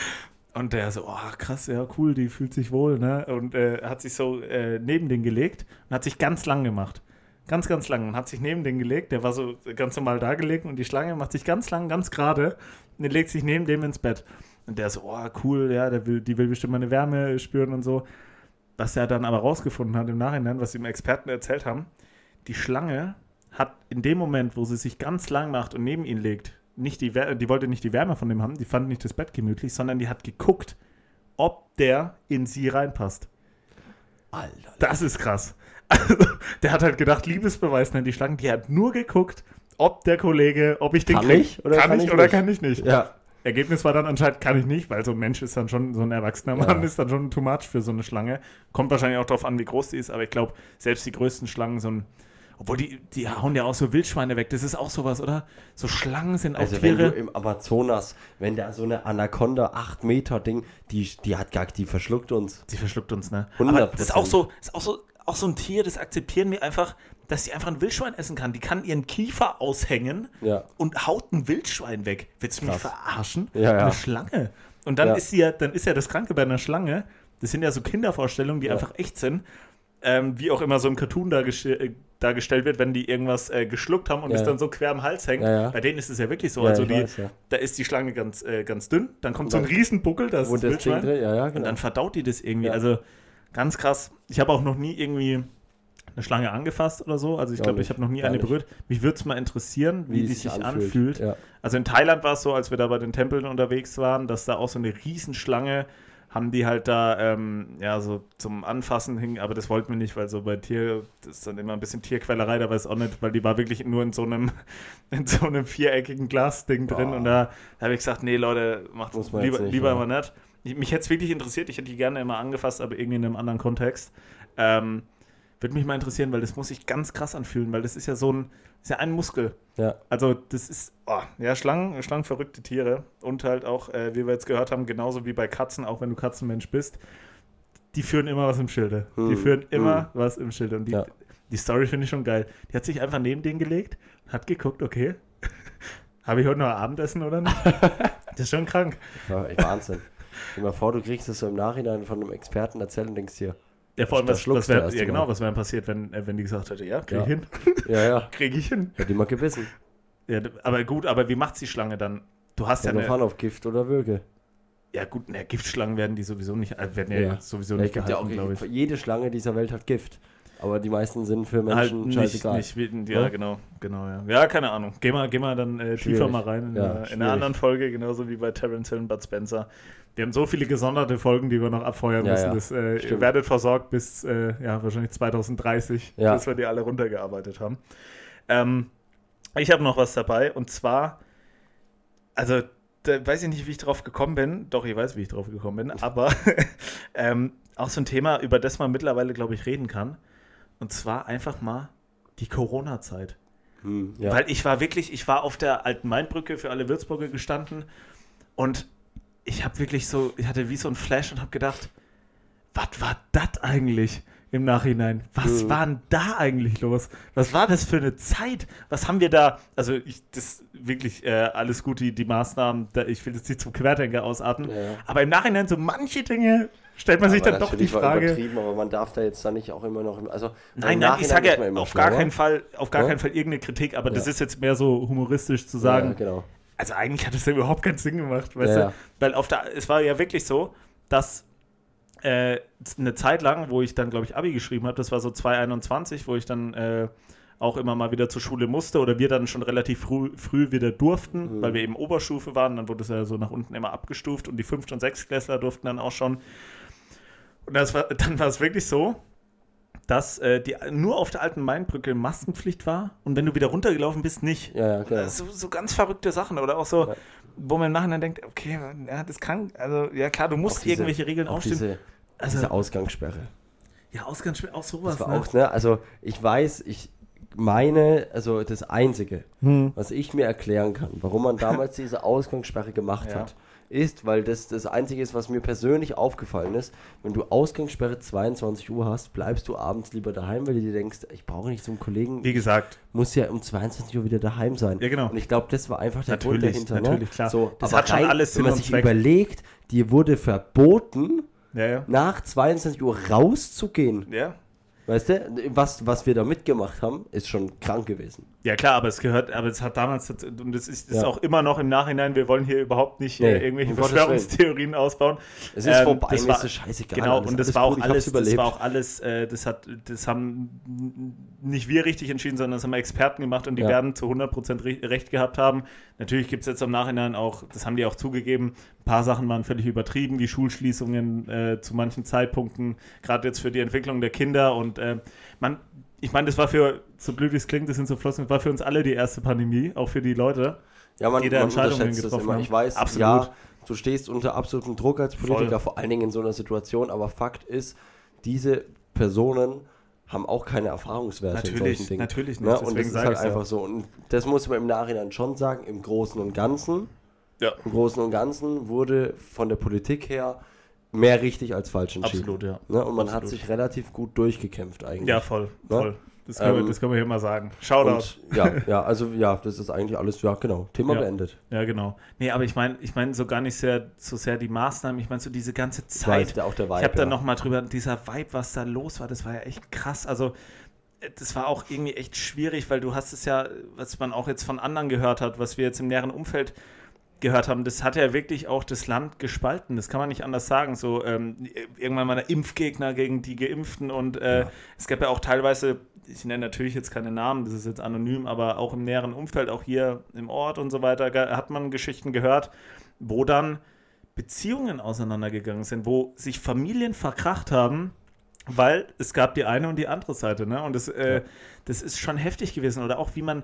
und der so, oh krass, ja cool, die fühlt sich wohl, ne? Und äh, hat sich so äh, neben den gelegt und hat sich ganz lang gemacht. Ganz, ganz lang und hat sich neben den gelegt. Der war so ganz normal da gelegen und die Schlange macht sich ganz lang, ganz gerade und legt sich neben dem ins Bett. Und der so, oh cool, ja, der will, die will bestimmt meine Wärme spüren und so. Was er dann aber rausgefunden hat im Nachhinein, was ihm Experten erzählt haben, die Schlange hat in dem Moment, wo sie sich ganz lang macht und neben ihn legt, nicht die, die wollte nicht die Wärme von dem haben, die fand nicht das Bett gemütlich, sondern die hat geguckt, ob der in sie reinpasst. Alter. Das ist krass. Also, der hat halt gedacht, Liebesbeweis nennt die Schlangen, die hat nur geguckt, ob der Kollege, ob ich den Kann krieg. ich oder kann, kann ich ich oder nicht? kann ich nicht. Ja. Ergebnis war dann anscheinend, kann ich nicht, weil so ein Mensch ist dann schon, so ein erwachsener Mann Ja. ist dann schon too much für so eine Schlange. Kommt wahrscheinlich auch darauf an, wie groß die ist, aber ich glaube, selbst die größten Schlangen, so ein, obwohl die, die hauen ja auch so Wildschweine weg, das ist auch sowas, oder? So Schlangen sind auch Also wenn Tiere. du im Amazonas, wenn da so eine Anaconda 8 Meter Ding, die, die hat gar, die verschluckt uns. Die verschluckt uns, ne? 100%. Aber das ist auch so, ist auch so, auch so ein Tier, das akzeptieren wir einfach, dass sie einfach ein Wildschwein essen kann. Die kann ihren Kiefer aushängen Ja. und haut ein Wildschwein weg. Willst du mich Krass. verarschen? Ja, ja. Eine Schlange. Und dann ist sie ja, dann ist ja das Kranke bei einer Schlange, das sind ja so Kindervorstellungen, die einfach echt sind. Ähm, wie auch immer so im Cartoon dargest äh, dargestellt wird, wenn die irgendwas äh, geschluckt haben und Ja. es dann so quer am Hals hängt. Ja, ja. Bei denen ist es ja wirklich so. Also die, weiß, da ist die Schlange ganz, äh, ganz dünn, dann kommt so ein Riesenbuckel, das Wo ist das Wildschwein. ja, ja, Und genau. dann verdaut die das irgendwie. Also ganz krass. Ich habe auch noch nie irgendwie eine Schlange angefasst oder so. Also ich glaube, ich habe noch nie eine berührt. Mich würde es mal interessieren, wie, Wie die sich anfühlt. anfühlt. Also in Thailand war es so, als wir da bei den Tempeln unterwegs waren, dass da auch so eine Riesenschlange haben die halt da ähm, ja so zum Anfassen hing, aber das wollten wir nicht, weil so bei Tier, das ist dann immer ein bisschen Tierquälerei, da weiß auch nicht, weil die war wirklich nur in so einem in so einem viereckigen Glasding drin Boah. und da, da habe ich gesagt, nee Leute, macht man lieber, nicht, lieber ja. mal nicht. Ich, mich hätte es wirklich interessiert, ich hätte die gerne immer angefasst, aber irgendwie in einem anderen Kontext. Ähm, würde mich mal interessieren, weil das muss sich ganz krass anfühlen, weil das ist ja so ein, ist ja ein Muskel. Ja. Also das ist, oh, ja, Schlangen, Schlangen verrückte Tiere und halt auch, äh, wie wir jetzt gehört haben, genauso wie bei Katzen, auch wenn du Katzenmensch bist, die führen immer was im Schilde. Die Hm, führen immer was im Schilde. Und die, Ja. die Story finde ich schon geil. Die hat sich einfach neben den gelegt, hat geguckt, okay, habe ich heute noch Abendessen oder nicht? das ist schon krank. Ja, Wahnsinn. Stell dir mal vor, du kriegst es so im Nachhinein von einem Experten erzählt und denkst dir, Ja, vor allem, was, was wär, erst ja genau, was wäre passiert, wenn, äh, wenn die gesagt hätte, ja, krieg Ja. ich hin, ja, ja, krieg ich hin. hätte die mal gebissen. Ja, aber gut, aber wie macht die Schlange dann? Du hast ja, Ja, eine, fahren auf Gift oder Würge. ja gut, ne, Giftschlangen werden die sowieso nicht, äh, werden ja, Ja. sowieso Ja, nicht gibt ja gehalten, auch, glaube ich. jede Schlange dieser Welt hat Gift. Aber die meisten sind für Halt Menschen nicht, scheißegal. nicht, wie- ja, Ja? genau, genau, ja. Ja, keine Ahnung. Geh mal, geh mal dann äh, tiefer mal rein in, Ja, einer- in einer anderen Folge, genauso wie bei Terence Hill und Bud Spencer. Wir haben so viele gesonderte Folgen, die wir noch abfeuern Ja, müssen. ja. Das, äh, ihr werdet versorgt bis, äh, ja, wahrscheinlich 2030, Ja. bis wir die alle runtergearbeitet haben. Ähm, ich habe noch was dabei und zwar, also, da weiß ich nicht, wie ich drauf gekommen bin. Doch, ich weiß, wie ich drauf gekommen bin, aber ähm, auch so ein Thema, über das man mittlerweile, glaube ich, reden kann. Und zwar einfach mal die Corona-Zeit. Hm, ja. Weil ich war wirklich, ich war auf der alten Mainbrücke für alle Würzburger gestanden und ich habe wirklich so, ich hatte wie so ein Flash und habe gedacht, was war das eigentlich? im Nachhinein. Was Mhm. war denn da eigentlich los? Was war das für eine Zeit? Was haben wir da? Also, ich, das wirklich äh, alles gut, die, die Maßnahmen, da, ich will jetzt nicht zum Querdenker ausarten, Ja, ja. aber im Nachhinein so manche Dinge stellt man sich Aber dann doch die Frage. übertrieben, aber man darf da jetzt dann nicht auch immer noch. Also, Nein, nein, ich sage ja auf gar keinen Fall, auf gar Ja? keinen Fall irgendeine Kritik, aber das Ja. ist jetzt mehr so humoristisch zu sagen. Ja, genau. Also eigentlich hat es ja überhaupt keinen Sinn gemacht, weißt Ja, du? Weil auf der, es war ja wirklich so, dass äh, eine Zeit lang, wo ich dann, glaube ich, Abi geschrieben habe, das war so 2021, wo ich dann äh, auch immer mal wieder zur Schule musste oder wir dann schon relativ früh, früh wieder durften, Mhm. weil wir eben Oberstufe waren, dann wurde es ja so nach unten immer abgestuft und die Fünft- und Sechstklässler durften dann auch schon. Und das war, dann war es wirklich so, dass äh, die, nur auf der alten Mainbrücke Maskenpflicht war und wenn du wieder runtergelaufen bist, nicht. Ja, ja. Äh, So, so ganz verrückte Sachen oder auch so, Ja. wo man im Nachhinein denkt, okay, ja, das kann, also ja klar, du musst diese- irgendwelche Regeln Auch aufstellen. diese, Also- diese Ausgangssperre. ja, Ausgangsspiel, auch sowas. Das war ne? auch, ne? Also ich weiß, ich meine, also das Einzige, Hm. was ich mir erklären kann, warum man damals diese Ausgangssperre gemacht Ja. hat, ist, weil das das Einzige ist, was mir persönlich aufgefallen ist, wenn du Ausgangssperre 22 Uhr hast, bleibst du abends lieber daheim, weil du dir denkst, ich brauche nicht zum Kollegen, Wie gesagt, muss ja um 22 Uhr wieder daheim sein. Ja, genau. Und ich glaube, das war einfach der Grund Natürlich, dahinter. natürlich, ne? klar. So, Das hat schon rein, alles Wenn Sinn man und sich Zweck. überlegt, dir wurde verboten, ja, ja. nach 22 Uhr rauszugehen. Ja. Weißt du, was, was wir da mitgemacht haben, ist schon krank gewesen. Ja klar, aber es gehört, aber es hat damals, und es ist, ist Ja. auch immer noch im Nachhinein, wir wollen hier überhaupt nicht Nee, äh, irgendwelche um Gottes Verschwörungstheorien ausbauen. Es ist Ähm, vorbei, das war- ist scheißegal. Genau, und das war auch alles, das war auch alles, äh, das hat, das haben nicht wir richtig entschieden, sondern das haben Experten gemacht und die Ja. werden zu 100% re recht gehabt haben. Natürlich gibt es jetzt im Nachhinein auch, das haben die auch zugegeben, ein paar Sachen waren völlig übertrieben, wie Schulschließungen äh, zu manchen Zeitpunkten, gerade jetzt für die Entwicklung der Kinder und äh, man, ich meine, das war für, so blöd wie es klingt, das sind so Flossen, das war für uns alle die erste Pandemie, auch für die Leute. ja, man, die da man Entscheidungen unterschätzt das getroffen immer. haben. Ich weiß, Absolut. ja, du stehst unter absolutem Druck als Politiker, Voll. vor allen Dingen in so einer Situation, aber Fakt ist, diese Personen haben auch keine Erfahrungswerte in Natürlich, solchen Dingen. natürlich nicht, Ne? Und das ist halt ich's ja. einfach so. Und das muss man im Nachhinein schon sagen, im Großen und Ganzen, Ja, im Großen und Ganzen wurde von der Politik her mehr richtig als falsch entschieden. absolut, ja. Ne? Und man hat Absolut. sich relativ gut durchgekämpft eigentlich. Ja, voll, Ne? voll. Das können, wir, Ähm, das können wir hier mal sagen. Shoutout. Und ja, ja, also ja, das ist eigentlich alles, ja, genau. Thema Ja. beendet. Ja, genau. Nee, aber ich meine ich mein so gar nicht sehr, so sehr die Maßnahmen, ich meine so diese ganze Ich weiß, Zeit. auch der Vibe. ich habe da ja. noch mal drüber, dieser Vibe, was da los war, das war ja echt krass. Also, äh, das war auch irgendwie echt schwierig, weil du hast es ja, was man auch jetzt von anderen gehört hat, was wir jetzt im näheren Umfeld gehört haben, das hat ja wirklich auch das Land gespalten. Das kann man nicht anders sagen. So ähm, irgendwann mal der Impfgegner gegen die Geimpften und äh, Ja. es gab ja auch teilweise, ich nenne natürlich jetzt keine Namen, das ist jetzt anonym, aber auch im näheren Umfeld, auch hier im Ort und so weiter, hat man Geschichten gehört, wo dann Beziehungen auseinandergegangen sind, wo sich Familien verkracht haben, weil es gab die eine und die andere Seite, ne? Und das, äh, Ja. das ist schon heftig gewesen. Oder auch wie man,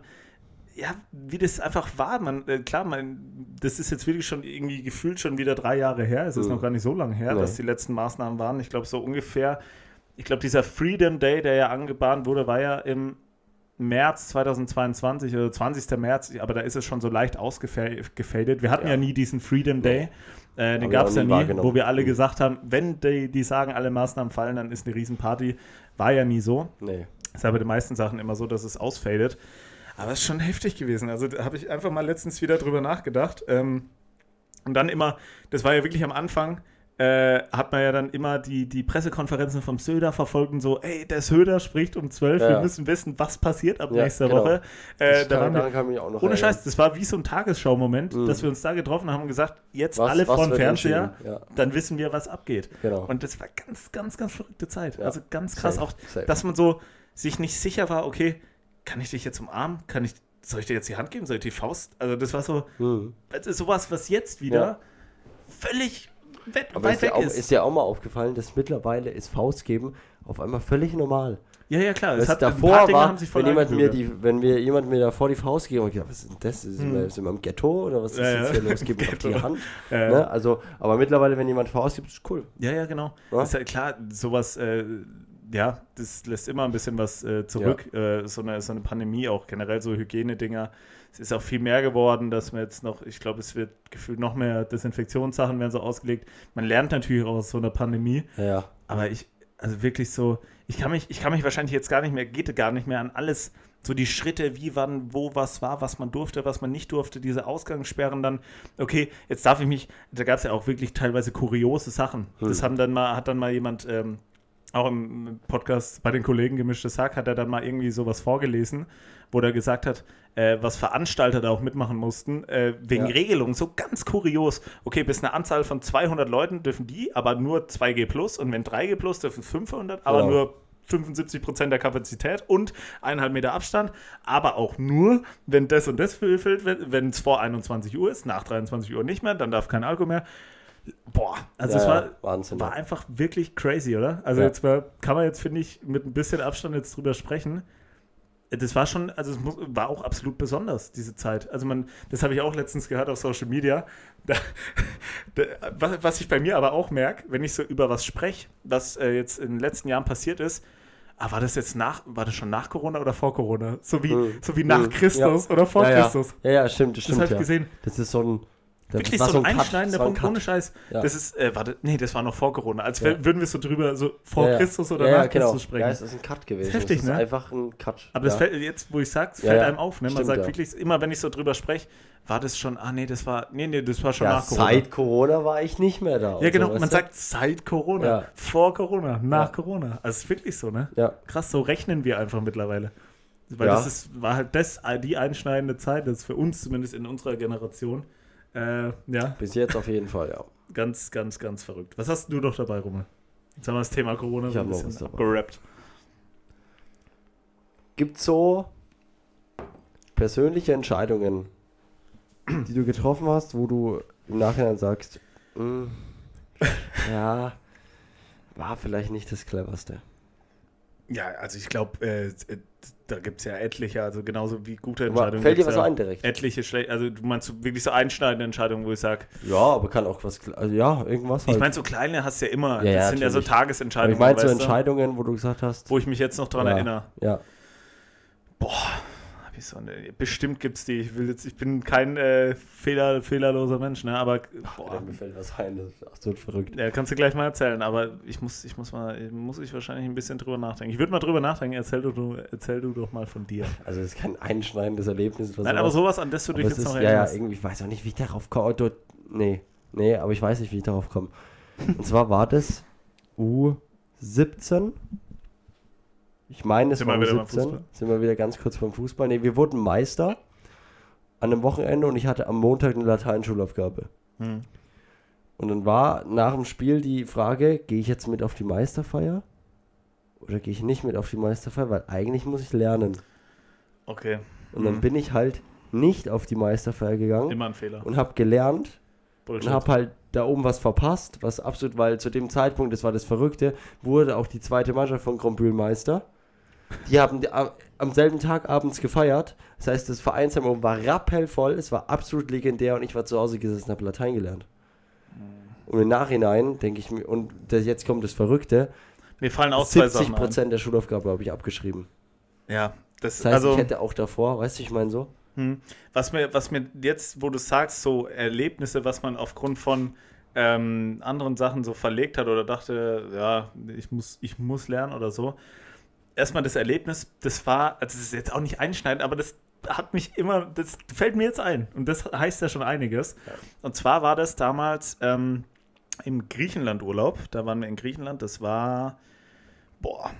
ja, wie das einfach war. Man, äh, klar, man, das ist jetzt wirklich schon irgendwie gefühlt schon wieder drei Jahre her. Es ist Mhm. noch gar nicht so lange her, Nee. dass die letzten Maßnahmen waren. Ich glaube, so ungefähr, ich glaube, dieser Freedom Day, der ja angebahnt wurde, war ja im März 2022 oder 20. März, aber da ist es schon so leicht ausgefadet. Wir hatten ja, Ja. nie diesen Freedom Day. Äh, den gab es ja nie wo wir alle Mhm. gesagt haben, wenn die, die sagen, alle Maßnahmen fallen, dann ist eine Riesenparty. War ja nie so. Nee. Ist ja bei den meisten Sachen immer so, dass es ausfadet. Aber es ist schon heftig gewesen. Also da habe ich einfach mal letztens wieder drüber nachgedacht. Ähm, und dann immer, das war ja wirklich am Anfang, äh, hat man ja dann immer die, die Pressekonferenzen vom Söder verfolgt und so, ey, der Söder spricht um 12, wir Ja. müssen wissen, was passiert ab Ja, nächster genau. Woche. Äh, da waren wir, ohne erinnern. Scheiß, das war wie so ein Tagesschau-Moment, Mhm. dass wir uns da getroffen haben und gesagt, jetzt Was- alle vor dem Fernseher? Ja. dann wissen wir, was abgeht. Genau. Und das war ganz, ganz, ganz verrückte Zeit. Also ganz krass Safe, auch, safe. dass man so sich nicht sicher war, okay, kann ich dich jetzt umarmen? Kann ich, soll ich dir jetzt die Hand geben? Soll ich die Faust? Also das war so, Hm. das ist sowas, was jetzt wieder Ja. völlig weit, Aber weit ist weg auch, ist. ist dir auch mal aufgefallen, dass mittlerweile ist Faustgeben auf einmal völlig normal. Ja, ja, klar. Es hat, davor war, haben sich voll wenn jemand, mir die, wenn mir jemand mir davor die Faust gegeben hat, gedacht, was ist denn das? Sind, Hm. wir, sind wir im Ghetto oder was ist Ja, jetzt ja. hier los? Gib mir die. Hand. Ja, ja. Ne? Also, aber mittlerweile, wenn jemand Faust gibt, ist cool. Ja, ja, genau. Ja? Ist ja klar, sowas, äh, ja, das lässt immer ein bisschen was äh, zurück. Äh, so, eine, so eine Pandemie, auch generell so Hygienedinger. Es ist auch viel mehr geworden, dass man jetzt noch, ich glaube, es wird gefühlt noch mehr Desinfektionssachen werden so ausgelegt. Man lernt natürlich auch aus so einer Pandemie, Ja, ja. aber ich also wirklich so, ich kann mich, ich kann mich wahrscheinlich jetzt gar nicht mehr, geht gar nicht mehr an alles, so die Schritte, wie, wann, wo, was war, was man durfte, was man nicht durfte, diese Ausgangssperren dann, okay, jetzt darf ich mich, da gab es ja auch wirklich teilweise kuriose Sachen. Hm. Das haben dann mal, hat dann mal jemand, ähm, auch im Podcast bei den Kollegen gemischtes Sack, hat er dann mal irgendwie sowas vorgelesen, wo er gesagt hat, äh, was Veranstalter da auch mitmachen mussten, äh, wegen Ja. Regelungen, so ganz kurios. Okay, bis eine Anzahl von 200 Leuten dürfen die, aber nur 2G plus und wenn 3G plus dürfen 500, aber Genau. nur 75 Prozent der Kapazität und eineinhalb Meter Abstand, aber auch nur, wenn das und das erfüllt wird, wenn es vor 21 Uhr ist, nach 23 Uhr nicht mehr, dann darf kein Alkohol mehr. Boah, also Ja, es ja, war, Wahnsinn, war ja. einfach wirklich crazy, oder? Also Ja. jetzt war, kann man jetzt, finde ich, mit ein bisschen Abstand jetzt drüber sprechen. Das war schon, also es muss, war auch absolut besonders, diese Zeit. Also man, das habe ich auch letztens gehört auf Social Media. Da, da, was, was ich bei mir aber auch merke, wenn ich so über was spreche, was äh, jetzt in den letzten Jahren passiert ist, ah, war das jetzt nach, war das schon nach Corona oder vor Corona? So wie, Hm. so wie nach Hm. Christus oder vor ja, ja. Christus. Ja, ja, stimmt, das Das stimmt. habe ich ja. gesehen. Das ist so ein. Das Wirklich so ein Cut, einschneidender ein Punkt, ohne. Scheiß. Ja. Das ist, äh, warte, nee, das war noch vor Corona. Als Ja. würden wir so drüber, so vor Ja. Christus oder nach genau. Christus sprechen. Ja, es ist ein Cut gewesen. heftig, es ist ne? einfach ein Cut. Aber das fällt jetzt, wo ich sag's, fällt einem auf. Ne? Man Stimmt, sagt wirklich, immer wenn ich so drüber spreche, war das schon, ah nee, das war, nee, nee, das war schon nach Corona. seit Corona war ich nicht mehr da. ja, genau, so, man du? sagt seit Corona, vor Corona, nach. Corona. Also es ist wirklich so, ne? Ja, Krass, so rechnen wir einfach mittlerweile. Weil das ist, war halt das, die einschneidende Zeit, das ist für uns zumindest in unserer Generation. Äh, ja, bis jetzt auf jeden Fall, ja. ganz, ganz, ganz verrückt. Was hast du noch dabei, Rummel? Jetzt haben wir das Thema Corona Ich so ein bisschen abgerappt. Gibt so persönliche Entscheidungen, die du getroffen hast, wo du im Nachhinein sagst, "Mm, ja, war vielleicht nicht das cleverste. Ja, also ich glaube, äh, äh, da gibt es ja etliche, also genauso wie gute Entscheidungen. fällt dir was ja ein direkt? Etliche schlechte, also du meinst wirklich so einschneidende Entscheidungen, wo ich sage, Ja, aber kann auch was, also ja, irgendwas halt. ich meine, so kleine hast du ja immer, Ja, das ja, sind ja so natürlich. aber Tagesentscheidungen, ich meine so Entscheidungen, wo du gesagt hast, wo ich mich jetzt noch dran erinnere. ja, Boah, so eine, bestimmt gibt's die. Ich will jetzt, ich bin kein äh, fehler, fehlerloser Mensch, ne? Aber boah, Boah, mir fällt was ein, das ist absolut verrückt. ja, kannst du gleich mal erzählen. Aber ich muss, ich muss mal, muss ich wahrscheinlich ein bisschen drüber nachdenken. Ich würde mal drüber nachdenken. Erzähl du, erzähl du doch mal von dir. Also es ist kein einschneidendes Erlebnis. Oder Nein, aber sowas, an das du dich jetzt ist, noch ja, ja, erinnerst. irgendwie, ich weiß auch nicht, wie ich darauf komme. Du- Nee, nee, aber ich weiß nicht, wie ich darauf komme. Und zwar war das U17. Ich meine, es Sind war U17. Fußball? Sind wir wieder ganz kurz beim Fußball. Nee, wir wurden Meister an einem Wochenende und ich hatte am Montag eine Lateinschulaufgabe. Hm. Und dann war nach dem Spiel die Frage, gehe ich jetzt mit auf die Meisterfeier? Oder gehe ich nicht mit auf die Meisterfeier? Weil eigentlich muss ich lernen. Okay, Und dann Mhm. bin ich halt nicht auf die Meisterfeier gegangen immer ein Fehler. und habe gelernt Bullshit. und habe halt da oben was verpasst, was absolut, weil zu dem Zeitpunkt, das war das Verrückte, wurde auch die zweite Mannschaft von Grombühl Meister. Die haben am- selben Tag abends gefeiert. Das heißt, das Vereinsheim war rappellvoll, es war absolut legendär und ich war zu Hause gesessen und habe Latein gelernt. Und im Nachhinein denke ich mir, und das, jetzt kommt das Verrückte, Mir fallen auch zwei 70% Sachen ein. der Schulaufgabe habe ich abgeschrieben. Ja, das, Das heißt, also, ich hätte auch davor, weißt du, ich meine so, hm, was, mir, was mir jetzt, wo du sagst, so Erlebnisse, was man aufgrund von ähm, anderen Sachen so verlegt hat oder dachte, ja, ich muss, ich muss lernen oder so. Erstmal das Erlebnis, das war, also das ist jetzt auch nicht einschneidend, aber das hat mich immer, das fällt mir jetzt ein. Und das heißt ja schon einiges. Und zwar war das damals ähm, im Griechenland-Urlaub. Da waren wir in Griechenland. Das war, boah,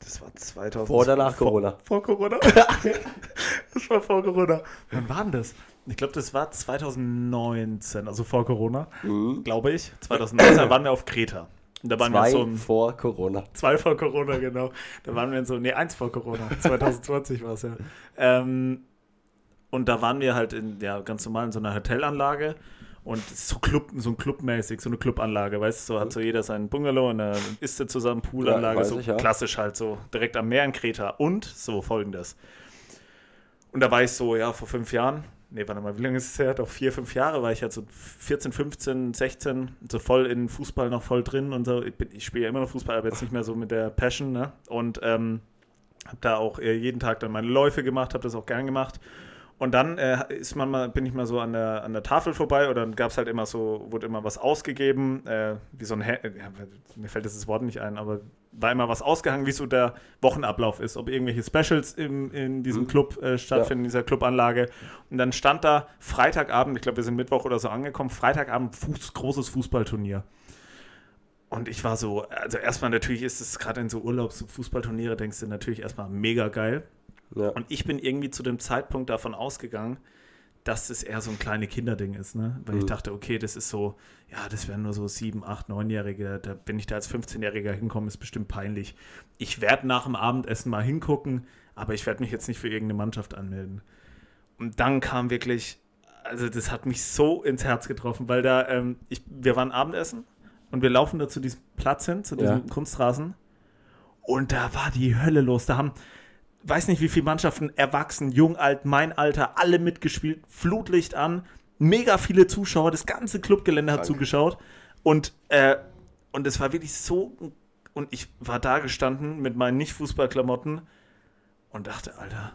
das war 2000. vor oder nach vor- Corona. Vor Corona? das war vor Corona. Wann war denn das? Ich glaube, das war 2019, also vor Corona, Mhm. glaube ich. 2019 da waren wir auf Kreta. Da waren Zwei wir so ein, vor Corona. Zwei vor Corona, genau. Da waren wir in so, nee, eins vor Corona. 2020 war es ja. Ähm, und da waren wir halt in, ja, ganz normal in so einer Hotelanlage. Und ist so Club, so ein Clubmäßig, so eine Clubanlage, weißt du, so hat so jeder seinen Bungalow und dann isst er zusammen, Poolanlage, Ja, so ich, ja. klassisch halt so, direkt am Meer in Kreta. Und so folgendes. Und da war ich so, ja, vor fünf Jahren, nee, warte mal, wie lange ist es her? Doch vier, fünf Jahre war ich halt so 14, 15, 16, so voll in Fußball noch voll drin und so. Ich, ich spiele ja immer noch Fußball, aber jetzt nicht mehr so mit der Passion, ne? Und ähm, habe da auch äh, jeden Tag dann meine Läufe gemacht, habe das auch gern gemacht. Und dann äh, ist man mal, bin ich mal so an der, an der Tafel vorbei oder dann gab es halt immer so, wurde immer was ausgegeben, äh, wie so ein, Hä- ja, mir fällt das Wort nicht ein, aber war immer was ausgehangen, wie so der Wochenablauf ist, ob irgendwelche Specials im, in diesem Mhm. Club äh, stattfinden, in dieser Clubanlage. Und dann stand da Freitagabend, ich glaube, wir sind Mittwoch oder so angekommen, Freitagabend Fuß, großes Fußballturnier. Und ich war so, also erstmal natürlich ist es gerade in so Urlaubs- und Fußballturniere, denkst du natürlich erstmal mega geil. Ja. Und ich bin irgendwie zu dem Zeitpunkt davon ausgegangen, dass es eher so ein kleine Kinderding ist, ne? Weil ich Mhm. dachte, okay, das ist so, ja, das wären nur so sieben, acht, neunjährige. Da bin ich da als 15-Jähriger hinkommen, ist bestimmt peinlich. Ich werde nach dem Abendessen mal hingucken, aber ich werde mich jetzt nicht für irgendeine Mannschaft anmelden. Und dann kam wirklich, also das hat mich so ins Herz getroffen, weil da, ähm, ich, wir waren Abendessen und wir laufen da zu diesem Platz hin, zu diesem Ja. Kunstrasen. Und da war die Hölle los. Da haben, weiß nicht wie viele Mannschaften, erwachsen, jung, alt, mein Alter, alle mitgespielt, Flutlicht an, mega viele Zuschauer, das ganze Clubgelände hat Krank. zugeschaut. Und, äh, und es war wirklich so, und ich war da gestanden mit meinen Nicht-Fußballklamotten und dachte, Alter,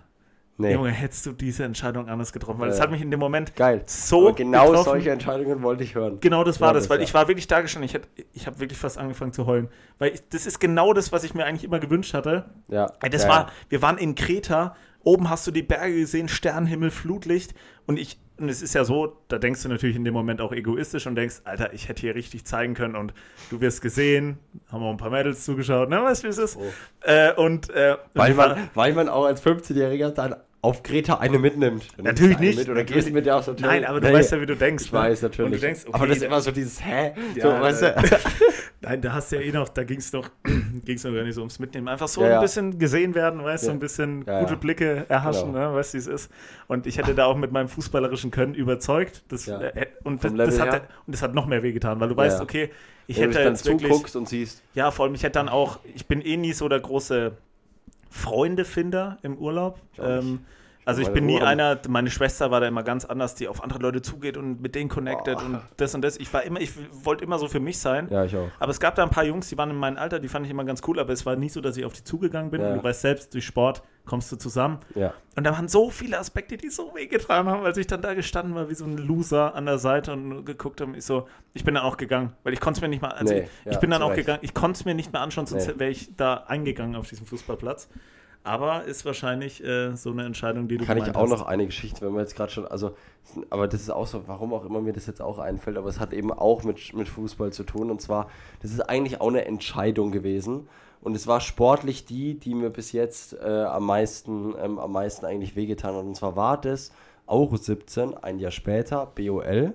Nee. Junge, hättest du diese Entscheidung anders getroffen? Weil es Ja. hat mich in dem Moment Geil. so Aber genau getroffen. solche Entscheidungen wollte ich hören. Genau das war Ja, das, weil ja. ich war wirklich da gestanden. Ich, ich habe wirklich fast angefangen zu heulen. Weil ich, das ist genau das, was ich mir eigentlich immer gewünscht hatte. Ja. Das ja. war, wir waren in Kreta, oben hast du die Berge gesehen, Sternenhimmel, Flutlicht. Und ich, und es ist ja so, da denkst du natürlich in dem Moment auch egoistisch und denkst, Alter, ich hätte hier richtig zeigen können und du wirst gesehen, haben auch ein paar Mädels zugeschaut, ne, weißt du, wie es ist? Oh. Äh, und, äh, Weil man, weil man auch als 15-Jähriger dann auf Greta eine mitnimmt. Dann Natürlich eine nicht. Mit oder Natürlich. gehst mit der aufs Hotel. Nein, aber du Nee, weißt ja, wie du denkst. Ich ne? weiß natürlich. Und du denkst, okay, aber das ist immer so dieses Hä? Ja, so, weißt äh, du? Nein, da hast du ja eh noch, da ging es noch, ging's noch gar nicht so ums Mitnehmen. Einfach so Ja, ja. ein bisschen gesehen werden, weißt du, Ja. so ein bisschen Ja, gute ja. Blicke erhaschen, Genau. ne, weißt du, wie es ist. Und ich hätte da auch mit meinem fußballerischen Können überzeugt. Das, Ja. äh, und, das, das hat, und das hat noch mehr wehgetan, weil du Ja, weißt, okay, ich Wenn du hätte dann jetzt wirklich. zuguckst und siehst. Ja, vor allem, ich hätte dann auch, ich bin eh nie so der große Freundefinder im Urlaub. Ähm, also ich bin nie einer, meine Schwester war da immer ganz anders, die auf andere Leute zugeht und mit denen connected Boah. und das und das. Ich war immer, ich wollte immer so für mich sein. Ja, ich auch. Aber es gab da ein paar Jungs, die waren in meinem Alter, die fand ich immer ganz cool, aber es war nie so, dass ich auf die zugegangen bin. Ja. Und du weißt selbst, durch Sport kommst du zusammen. Ja. Und da waren so viele Aspekte, die so wehgetan haben, als ich dann da gestanden war, wie so ein Loser an der Seite und nur geguckt habe. Ich so, ich bin dann auch gegangen, weil ich konnte es mir nicht mal, also Nee, ich ja, bin dann auch Recht. gegangen, ich konnte es mir nicht mehr anschauen, sonst Nee. wäre ich da eingegangen auf diesem Fußballplatz. Aber ist wahrscheinlich äh, so eine Entscheidung, die du Kann ich auch hast. noch eine Geschichte, wenn wir jetzt gerade schon, also, aber das ist auch so, warum auch immer mir das jetzt auch einfällt, aber es hat eben auch mit, mit Fußball zu tun. Und zwar, das ist eigentlich auch eine Entscheidung gewesen. Und es war sportlich die, die mir bis jetzt äh, am meisten, ähm, am meisten eigentlich wehgetan hat. Und zwar war das auch 17, ein Jahr später, BOL.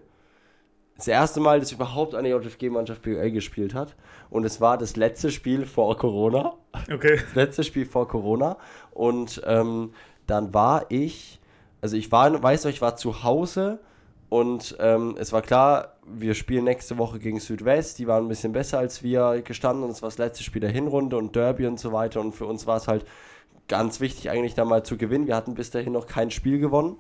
Das erste Mal, dass überhaupt eine JFG-Mannschaft BOL gespielt hat. Und es war das letzte Spiel vor Corona Okay. das letzte Spiel vor Corona. Und ähm, dann war ich, also ich war, weißt du, ich war zu Hause und ähm, es war klar, wir spielen nächste Woche gegen Südwest. Die waren ein bisschen besser als wir gestanden und es war das letzte Spiel der Hinrunde und Derby und so weiter. Und für uns war es halt ganz wichtig, eigentlich da mal zu gewinnen. Wir hatten bis dahin noch kein Spiel gewonnen.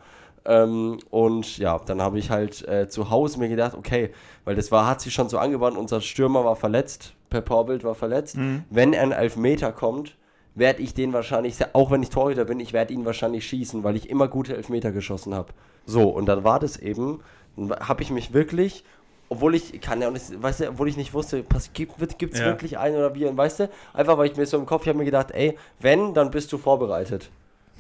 Ähm, und ja, dann habe ich halt äh, zu Hause mir gedacht, okay, weil das war, hat sich schon so angebahnt, unser Stürmer war verletzt, Per Porbild war verletzt. Wenn er einen Elfmeter kommt, werde ich den wahrscheinlich, auch wenn ich Torhüter bin, ich werde ihn wahrscheinlich schießen, weil ich immer gute Elfmeter geschossen habe. So, und dann war das eben, habe ich mich wirklich, obwohl ich, kann ja nicht, weißt du, obwohl ich nicht wusste, pass, gibt es Ja. wirklich einen oder wie, und weißt du, einfach weil ich mir so im Kopf, ich habe mir gedacht, ey, wenn, dann bist du vorbereitet.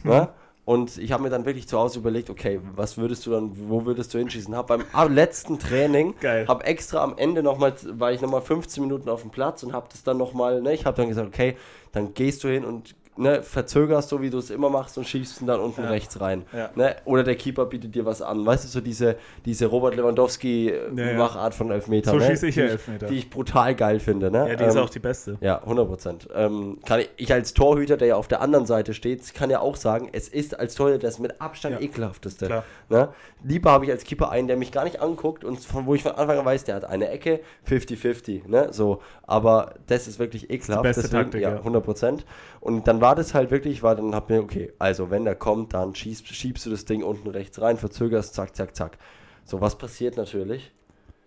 Ne? Und ich habe mir dann wirklich zu Hause überlegt, okay, was würdest du dann, wo würdest du hinschießen? Hab beim am letzten Training, Geil. habe extra am Ende nochmal, war ich nochmal 15 Minuten auf dem Platz und habe das dann nochmal, ne, ich habe dann gesagt, okay, dann gehst du hin und ne, verzögerst so, wie du es immer machst und schiebst ihn dann unten Ja. rechts rein. Ja. Ne? Oder der Keeper bietet dir was an. Weißt du, so diese, diese Robert Ja, ja. Lewandowski-Machart von Elfmeter. So ne? schieße ich ja die Elfmeter. Die ich brutal geil finde. Ne? Ja, die ist Ähm, auch die beste. ja, 100 Prozent. Ähm, kann ich, ich als Torhüter, der ja auf der anderen Seite steht, kann ja auch sagen, es ist als Torhüter das mit Abstand Ja. ekelhafteste. Klar. Ne? Lieber habe ich als Keeper einen, der mich gar nicht anguckt und von wo ich von Anfang an weiß, der hat eine Ecke, 50-50. Ne? So, aber das ist wirklich ekelhaft. beste deswegen, Taktik, ja, ja. 100 Prozent. Und dann war das halt wirklich, war dann hab mir, okay, also wenn der kommt, dann schießt, schiebst du das Ding unten rechts rein, verzögerst, zack, zack, zack. So, was passiert natürlich?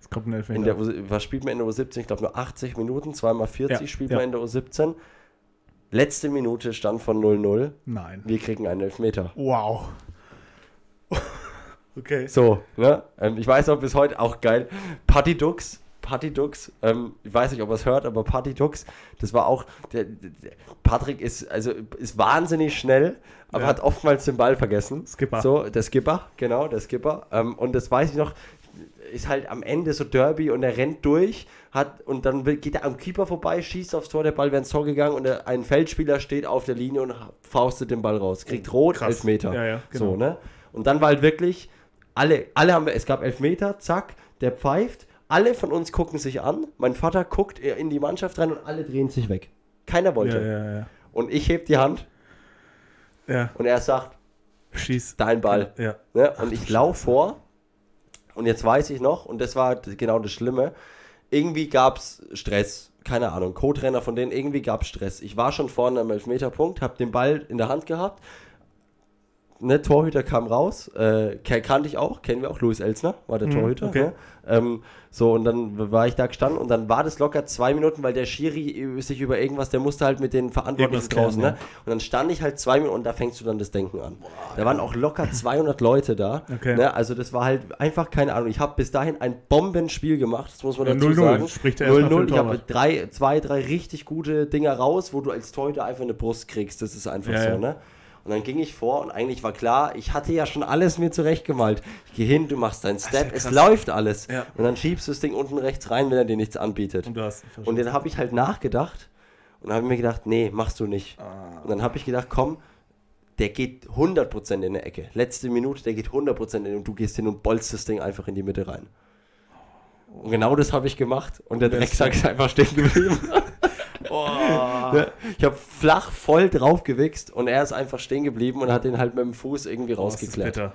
Es kommt ein In Elfmeter. der, U- was spielt man in der U17? Ich glaube nur 80 Minuten, zweimal 40 Ja, spielt ja. man in der U17. Letzte Minute stand von 0-0. Nein. Wir kriegen einen Elfmeter. Wow. Okay. So, ne? Ähm, ich weiß noch bis heute auch geil. Patty Dux. Patty Dux, ähm, ich weiß nicht, ob er es hört, aber Patty Dux, das war auch, der, der Patrick ist, also ist wahnsinnig schnell, aber Ja. hat oftmals den Ball vergessen. Skipper. So, der Skipper, genau, der Skipper. Ähm, und das weiß ich noch, ist halt am Ende so Derby und er rennt durch, hat und dann geht er am Keeper vorbei, schießt aufs Tor, der Ball wäre ins Tor gegangen und der, ein Feldspieler steht auf der Linie und faustet den Ball raus, kriegt rot, Krass. Elfmeter. Ja, ja, genau. So, ne? Und dann war halt wirklich, alle, alle haben, es gab Elfmeter, zack, der pfeift, alle von uns gucken sich an, mein Vater guckt in die Mannschaft rein und alle drehen sich weg. Keiner wollte. Ja, ja. Und ich heb die Hand Ja, und er sagt, schieß. dein Ball. Ja. Ne? Und ich laufe vor und jetzt weiß ich noch, und das war genau das Schlimme, irgendwie gab es Stress. Keine Ahnung, Co-Trainer von denen, irgendwie gab es Stress. Ich war schon vorne am Elfmeterpunkt, habe den Ball in der Hand gehabt. Ne, Torhüter kam raus, äh, kannte ich auch, kennen wir auch, Louis Elsner war der Mhm, Torhüter. okay. Ne? Ähm, so, und dann war ich da gestanden und dann war das locker zwei Minuten, weil der Schiri sich über irgendwas, der musste halt mit den Verantwortlichen draußen, ja. ne? Und dann stand ich halt zwei Minuten und da fängst du dann das Denken an. da waren auch locker 200 Leute da. Okay. Ne? Also das war halt einfach keine Ahnung. Ich habe bis dahin ein Bombenspiel gemacht, das muss man Ja, dazu 0-0, sagen. spricht für 0-0. den Ich habe drei, zwei, drei richtig gute Dinger raus, wo du als Torhüter einfach eine Brust kriegst. Das ist einfach Ja, so, ne? Und dann ging ich vor und eigentlich war klar, ich hatte ja schon alles mir zurechtgemalt. Ich gehe hin, du machst deinen Step, ja es läuft alles. Ja. Und dann schiebst du das Ding unten rechts rein, wenn er dir nichts anbietet. Und Und dann habe ich halt nachgedacht und habe mir gedacht, nee, machst du nicht. Ah. Und dann habe ich gedacht, komm, der geht 100% in der Ecke. Letzte Minute, der geht 100% in und du gehst hin und bolzt das Ding einfach in die Mitte rein. Und genau das habe ich gemacht und der Drecksack ist einfach stehen geblieben. oh. Ich habe flach voll drauf gewichst und er ist einfach stehen geblieben und hat den halt mit dem Fuß irgendwie Boah, ist das rausgeklärt. bitter.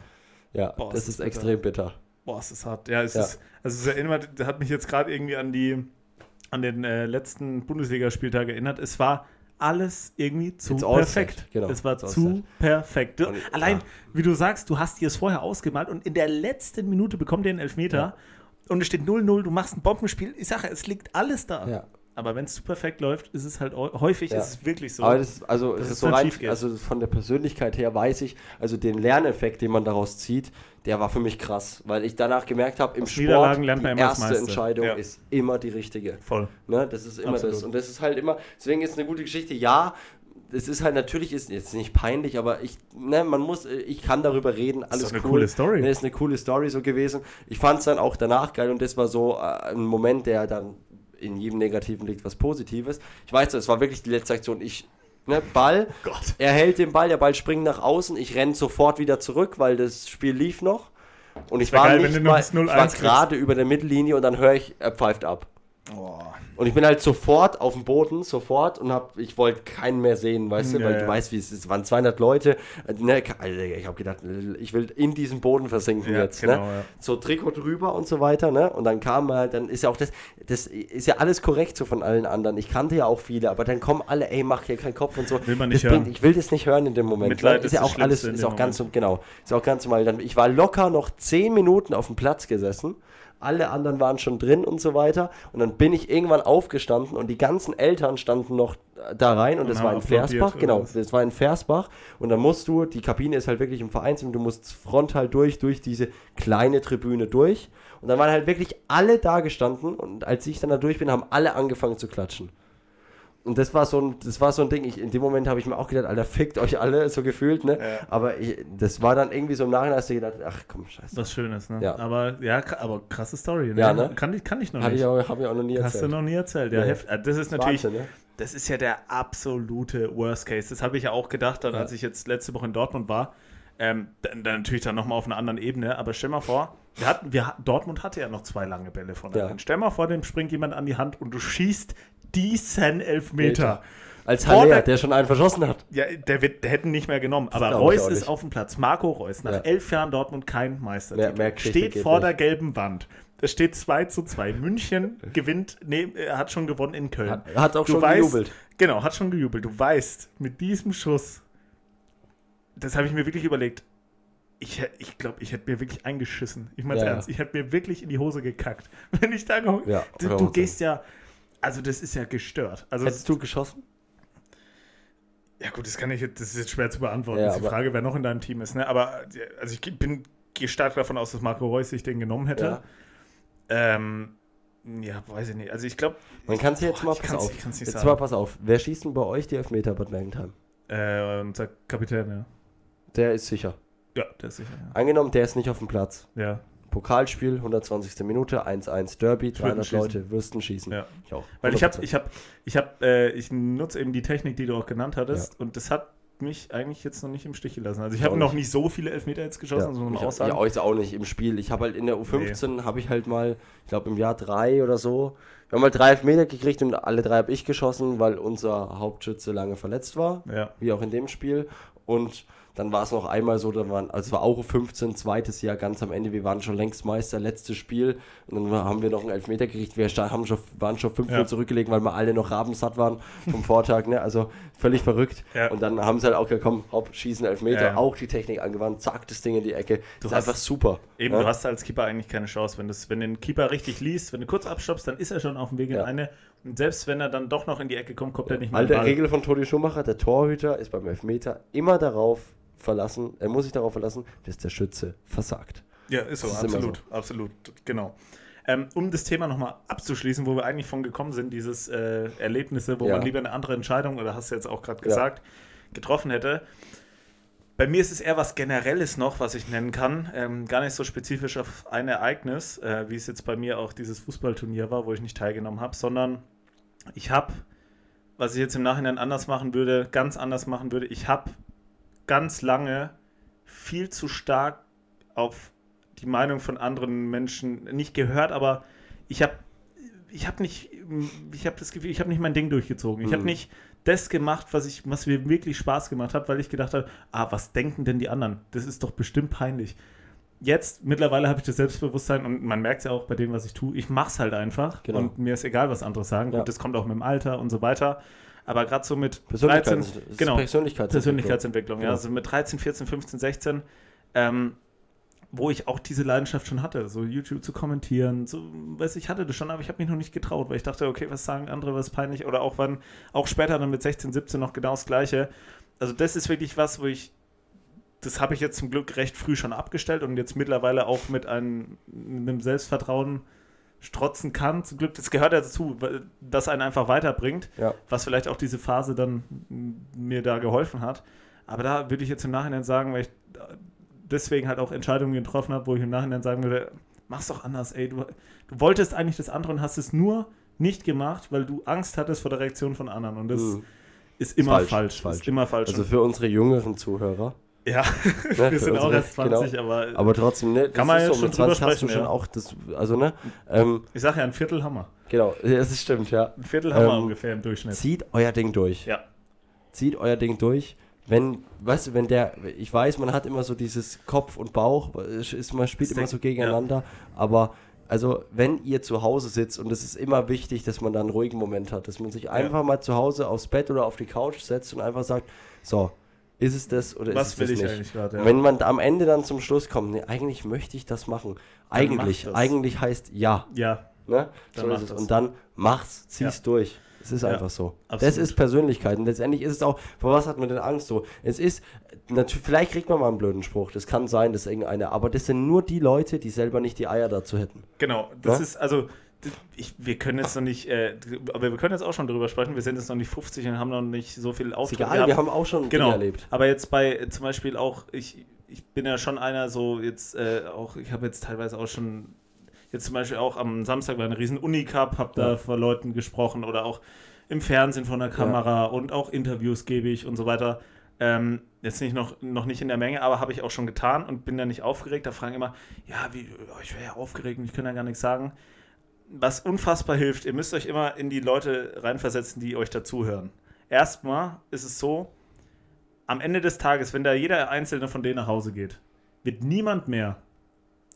Ja, Boah, das ist ist das bitter. extrem bitter. Boah, es ist hart. Ja, es Ja. ist, also es erinnert, das hat mich jetzt gerade irgendwie an die, an den äh, letzten Bundesligaspieltag erinnert. Es war alles irgendwie zu perfekt. genau, Es war zu perfekt. Und- allein, ja. wie du sagst, du hast dir es vorher ausgemalt und in der letzten Minute bekommt ihr einen Elfmeter Ja. und es steht 0-0, du machst ein Bombenspiel. Ich sage, es liegt alles da. Ja. Aber wenn es zu perfekt läuft, ist es halt häufig Ja. ist es wirklich so. Aber das, ist- also, das es so rein, also von der Persönlichkeit her weiß ich, also den Lerneffekt, den man daraus zieht, der war für mich krass, weil ich danach gemerkt habe, im Aus Sport, die erste. Entscheidung Ja. ist immer die richtige. Voll. Ne? Das ist immer Absolut. das. Und das ist halt immer, deswegen ist eine gute Geschichte, ja, es ist halt natürlich, ist jetzt nicht peinlich, aber ich, ne, man muss, ich kann darüber reden, alles doch eine cool. coole Story. Ne, ist eine coole Story so gewesen. Ich fand es dann auch danach geil und das war so äh, ein Moment, der dann in jedem Negativen liegt was Positives. Ich weiß, es war wirklich die letzte Aktion. Ich, ne, Ball, Gott. er hält den Ball, der Ball springt nach außen, ich renne sofort wieder zurück, weil das Spiel lief noch. Und ich war geil, nicht mal, ich 0-1 war gerade über der Mittellinie und dann höre ich, er pfeift ab. Und ich bin halt sofort auf dem Boden, sofort und hab, ich wollte keinen mehr sehen, weißt du, Ja, weil ja. du weißt, wie es ist. Es waren 200 Leute. Äh, Ne, also ich habe gedacht, ich will in diesen Boden versinken Ja, jetzt. genau, ne? So Trikot drüber und so weiter, ne? Und dann kam halt, dann ist ja auch das, das ist ja alles korrekt so von allen anderen. Ich kannte ja auch viele, aber dann kommen alle, ey, mach hier keinen Kopf und so. Will man nicht das bringt, hören. ich will das nicht hören in dem Moment. Mitleid weil ist ja auch alles, ist auch ganz, genau, ist auch ganz normal. Ich war locker noch 10 Minuten auf dem Platz gesessen alle anderen waren schon drin und so weiter. Und dann bin ich irgendwann aufgestanden und die ganzen Eltern standen noch da rein und, haben war in Versbach, genau, das war in Versbach und dann musst du, die Kabine ist halt wirklich im Vereinsheim, du musst frontal durch, durch diese kleine Tribüne durch und dann waren halt wirklich alle da gestanden und als ich dann da durch bin, haben alle angefangen zu klatschen. Und das war so ein, das war so ein Ding, ich, in dem Moment habe ich mir auch gedacht, Alter, fickt euch alle, so gefühlt, ne? Ja. Aber ich, das war dann irgendwie so im Nachhinein, hast du gedacht, ach komm, scheiße. Was Schönes, ne? Ja. Aber ja, aber krasse Story, ne? Ja, ne? Kann, ich, kann ich noch Habe nicht. ich, auch- hab ich auch noch nie Hast du erzählt. noch nie erzählt. Ja, Nee. äh, das ist natürlich, Wahnsinn, ne? das ist ja der absolute Worst Case. Das habe ich ja auch gedacht, dann, Ja. als ich jetzt letzte Woche in Dortmund war. Ähm, dann, dann natürlich dann nochmal auf einer anderen Ebene. Aber stell mal vor, wir hatten, wir, Dortmund hatte ja noch zwei lange Bälle von der Ja. Stell mal vor, dem springt jemand an die Hand und du schießt diesen Elfmeter. Als Vor Haller, der- der schon einen verschossen hat. Ja, der, wird, der hätten nicht mehr genommen. Aber glaub Reus ist auf dem Platz. Marco Reus, nach Ja. elf Jahren Dortmund kein mehr Geschichte steht vor nicht. der gelben Wand. Es steht 2 zu 2. München gewinnt, nee, er hat schon gewonnen in Köln. Hat, hat auch Du schon weißt- gejubelt. Genau, hat schon gejubelt. Du weißt, mit diesem Schuss, das habe ich mir wirklich überlegt. Ich, hä- ich glaube, ich hätte mir wirklich eingeschissen. Ich meine Ja, ja. ernst, ich hätte mir wirklich in die Hose gekackt. Wenn ich da Ja, du, du gehst ja, also das ist ja gestört. Also Hättest du geschossen? ja gut, das kann ich jetzt, das ist jetzt schwer zu beantworten. Ja, das ist die Frage, wer noch in deinem Team ist, ne? Aber also ich bin gehe stark davon aus, dass Marco Reus sich den genommen hätte. Ja. Ähm, ja, weiß ich nicht. Also ich glaube, Man kann es jetzt Boah, mal, pass auf. Jetzt sagen. mal pass auf. Wer schießt denn bei euch die Elfmeter Bad Mergentheim? äh, unser Kapitän, ja. Der ist sicher. Ja, der ist sicher. Angenommen, der ist nicht auf dem Platz. Ja. Ja. Pokalspiel, 120. Minute, 1-1 Derby, 300 schießen. Leute, Würsten schießen. Ja. Ich auch. Weil ich habe, 100%. ich habe, ich habe, äh, ich nutze eben die Technik, die du auch genannt hattest, und das hat mich eigentlich jetzt noch nicht im Stich gelassen. Also ich Ich habe noch nicht. so viele Elfmeter jetzt geschossen, Ja, muss man ich, auch sagen. ja, jetzt auch nicht im Spiel. Ich habe halt in der U15 habe ich halt mal, ich glaube im Jahr drei oder so, wir haben mal drei Elfmeter gekriegt und alle drei habe ich geschossen, weil unser Hauptschütze lange verletzt war, Ja. wie auch in dem Spiel. Und dann war es noch einmal so, da waren, also es war auch U15, zweites Jahr ganz am Ende, wir waren schon längst Meister, letztes Spiel und dann haben wir noch einen Elfmeter gekriegt, wir haben schon, waren schon 5 Ja. zurückgelegt, weil wir alle noch rabensatt waren vom Vortag, ne? also völlig verrückt. Ja. Und dann haben sie halt auch gekommen, hopp, schießen Elfmeter, Ja, auch die Technik angewandt, zack, das Ding in die Ecke. Du das ist hast- einfach super. Eben, ja? du hast als Keeper eigentlich keine Chance. Wenn, das, wenn du den Keeper richtig liest, wenn du kurz abstoppst, dann ist er schon auf dem Weg in Ja. eine. Und selbst wenn er dann doch noch in die Ecke kommt, kommt er nicht mehr Alte. Regel von Toni Schumacher, der Torhüter ist beim Elfmeter immer darauf verlassen, er muss sich darauf verlassen, dass der Schütze versagt. Ja, ist so, Das ist immer absolut, absolut, genau. Ähm, um das Thema nochmal abzuschließen, wo wir eigentlich von gekommen sind, dieses äh, Erlebnisse, wo Ja. man lieber eine andere Entscheidung, oder hast du jetzt auch gerade Ja. gesagt, getroffen hätte. Bei mir ist es eher was Generelles noch, was ich nennen kann. Ähm, gar nicht so spezifisch auf ein Ereignis, äh, wie es jetzt bei mir auch dieses Fußballturnier war, wo ich nicht teilgenommen habe, sondern ich habe, was ich jetzt im Nachhinein anders machen würde, ganz anders machen würde, ich habe ganz lange viel zu stark auf die Meinung von anderen Menschen nicht gehört, aber ich habe ich habe nicht ich habe das Gefühl, ich habe nicht mein Ding durchgezogen. Ich habe Mhm. nicht das gemacht, was ich was mir wirklich Spaß gemacht hat, weil ich gedacht habe, ah, was denken denn die anderen? Das ist doch bestimmt peinlich. Jetzt mittlerweile habe ich das Selbstbewusstsein und man merkt es ja auch bei dem, was ich tue. Ich mache es halt einfach Genau. und mir ist egal, was andere sagen. Ja. Gut, das kommt auch mit dem Alter und so weiter. Aber gerade so mit Persönlichkeits- 13, das ist genau, Persönlichkeitsentwicklung. Persönlichkeitsentwicklung, ja. Genau. Also mit 13, 14, 15, 16, ähm, wo ich auch diese Leidenschaft schon hatte, so YouTube zu kommentieren, so, weiß ich, hatte das schon, aber ich habe mich noch nicht getraut, weil ich dachte, okay, was sagen andere, was peinlich, oder auch wann, auch später dann mit 16, 17 noch genau das Gleiche. Also das ist wirklich was, wo ich, das habe ich jetzt zum Glück recht früh schon abgestellt und jetzt mittlerweile auch mit einem, mit einem Selbstvertrauen strotzen kann. Zum Glück, das gehört ja dazu, weil das einen einfach weiterbringt Ja. was vielleicht auch diese Phase dann mir da geholfen hat. Aber da würde ich jetzt im Nachhinein sagen, weil ich deswegen halt auch Entscheidungen getroffen habe, wo ich im Nachhinein sagen würde, mach's doch anders, ey. Du, du wolltest eigentlich das andere und hast es nur nicht gemacht, weil du Angst hattest vor der Reaktion von anderen. Und das Mhm. ist immer falsch, falsch. falsch. Ist immer falsch. Also für unsere jüngeren Zuhörer. Ja, Ne, wir sind auch unsere- erst 20, genau. aber, Aber trotzdem, ne, das Kann man ist jetzt so, schon mit drüber 20 hast du schon ja. auch das, also ne, ähm, ich sage ja, ein Viertel Hammer. genau, ja, das stimmt, ja. Ein Viertel Hammer Ähm, ungefähr im Durchschnitt. Zieht euer Ding durch. Ja. Zieht euer Ding durch. Wenn, weißt du, wenn der, ich weiß, man hat immer so dieses Kopf und Bauch, ist, man spielt Das immer so gegeneinander, aber also wenn ihr zu Hause sitzt und es ist immer wichtig, dass man da einen ruhigen Moment hat, dass man sich einfach mal zu Hause aufs Bett oder auf die Couch setzt und einfach sagt, so, ist es das oder Was ist es das ich nicht? eigentlich gerade? Und wenn man am Ende dann zum Schluss kommt, nee, eigentlich möchte ich das machen. Eigentlich, das. eigentlich heißt ja. Ja, Ne? So ist es. das. Und dann mach's, zieh's Ja. durch. Es ist Ja, einfach so. Das absolut. ist Persönlichkeit. Und letztendlich ist es auch, vor was hat man denn Angst so? Es ist, natürlich, vielleicht kriegt man mal einen blöden Spruch. Das kann sein, dass irgendeiner, aber das sind nur die Leute, die selber nicht die Eier dazu hätten. Genau, das Ja? ist, also, ich, wir können jetzt noch nicht, äh, aber wir können jetzt auch schon drüber sprechen, wir sind jetzt noch nicht 50 und haben noch nicht so viel Auftritt egal, wir haben auch schon Genau, Dinge erlebt. aber jetzt bei äh, zum Beispiel auch, ich, ich bin ja schon einer so jetzt äh, auch, ich habe jetzt teilweise auch schon, jetzt zum Beispiel auch am Samstag war eine riesen Uni-Cup, habe da Ja. vor Leuten gesprochen oder auch im Fernsehen von der Kamera und auch Interviews gebe ich und so weiter. Ähm, jetzt nicht noch, noch nicht in der Menge, aber habe ich auch schon getan und bin da nicht aufgeregt. Da fragen immer, ja, wie, ja, ich wäre ja aufgeregt und ich kann ja gar nichts sagen. Was unfassbar hilft, ihr müsst euch immer in die Leute reinversetzen, die euch dazuhören. Erstmal ist es so, am Ende des Tages, wenn da jeder einzelne von denen nach Hause geht, wird niemand mehr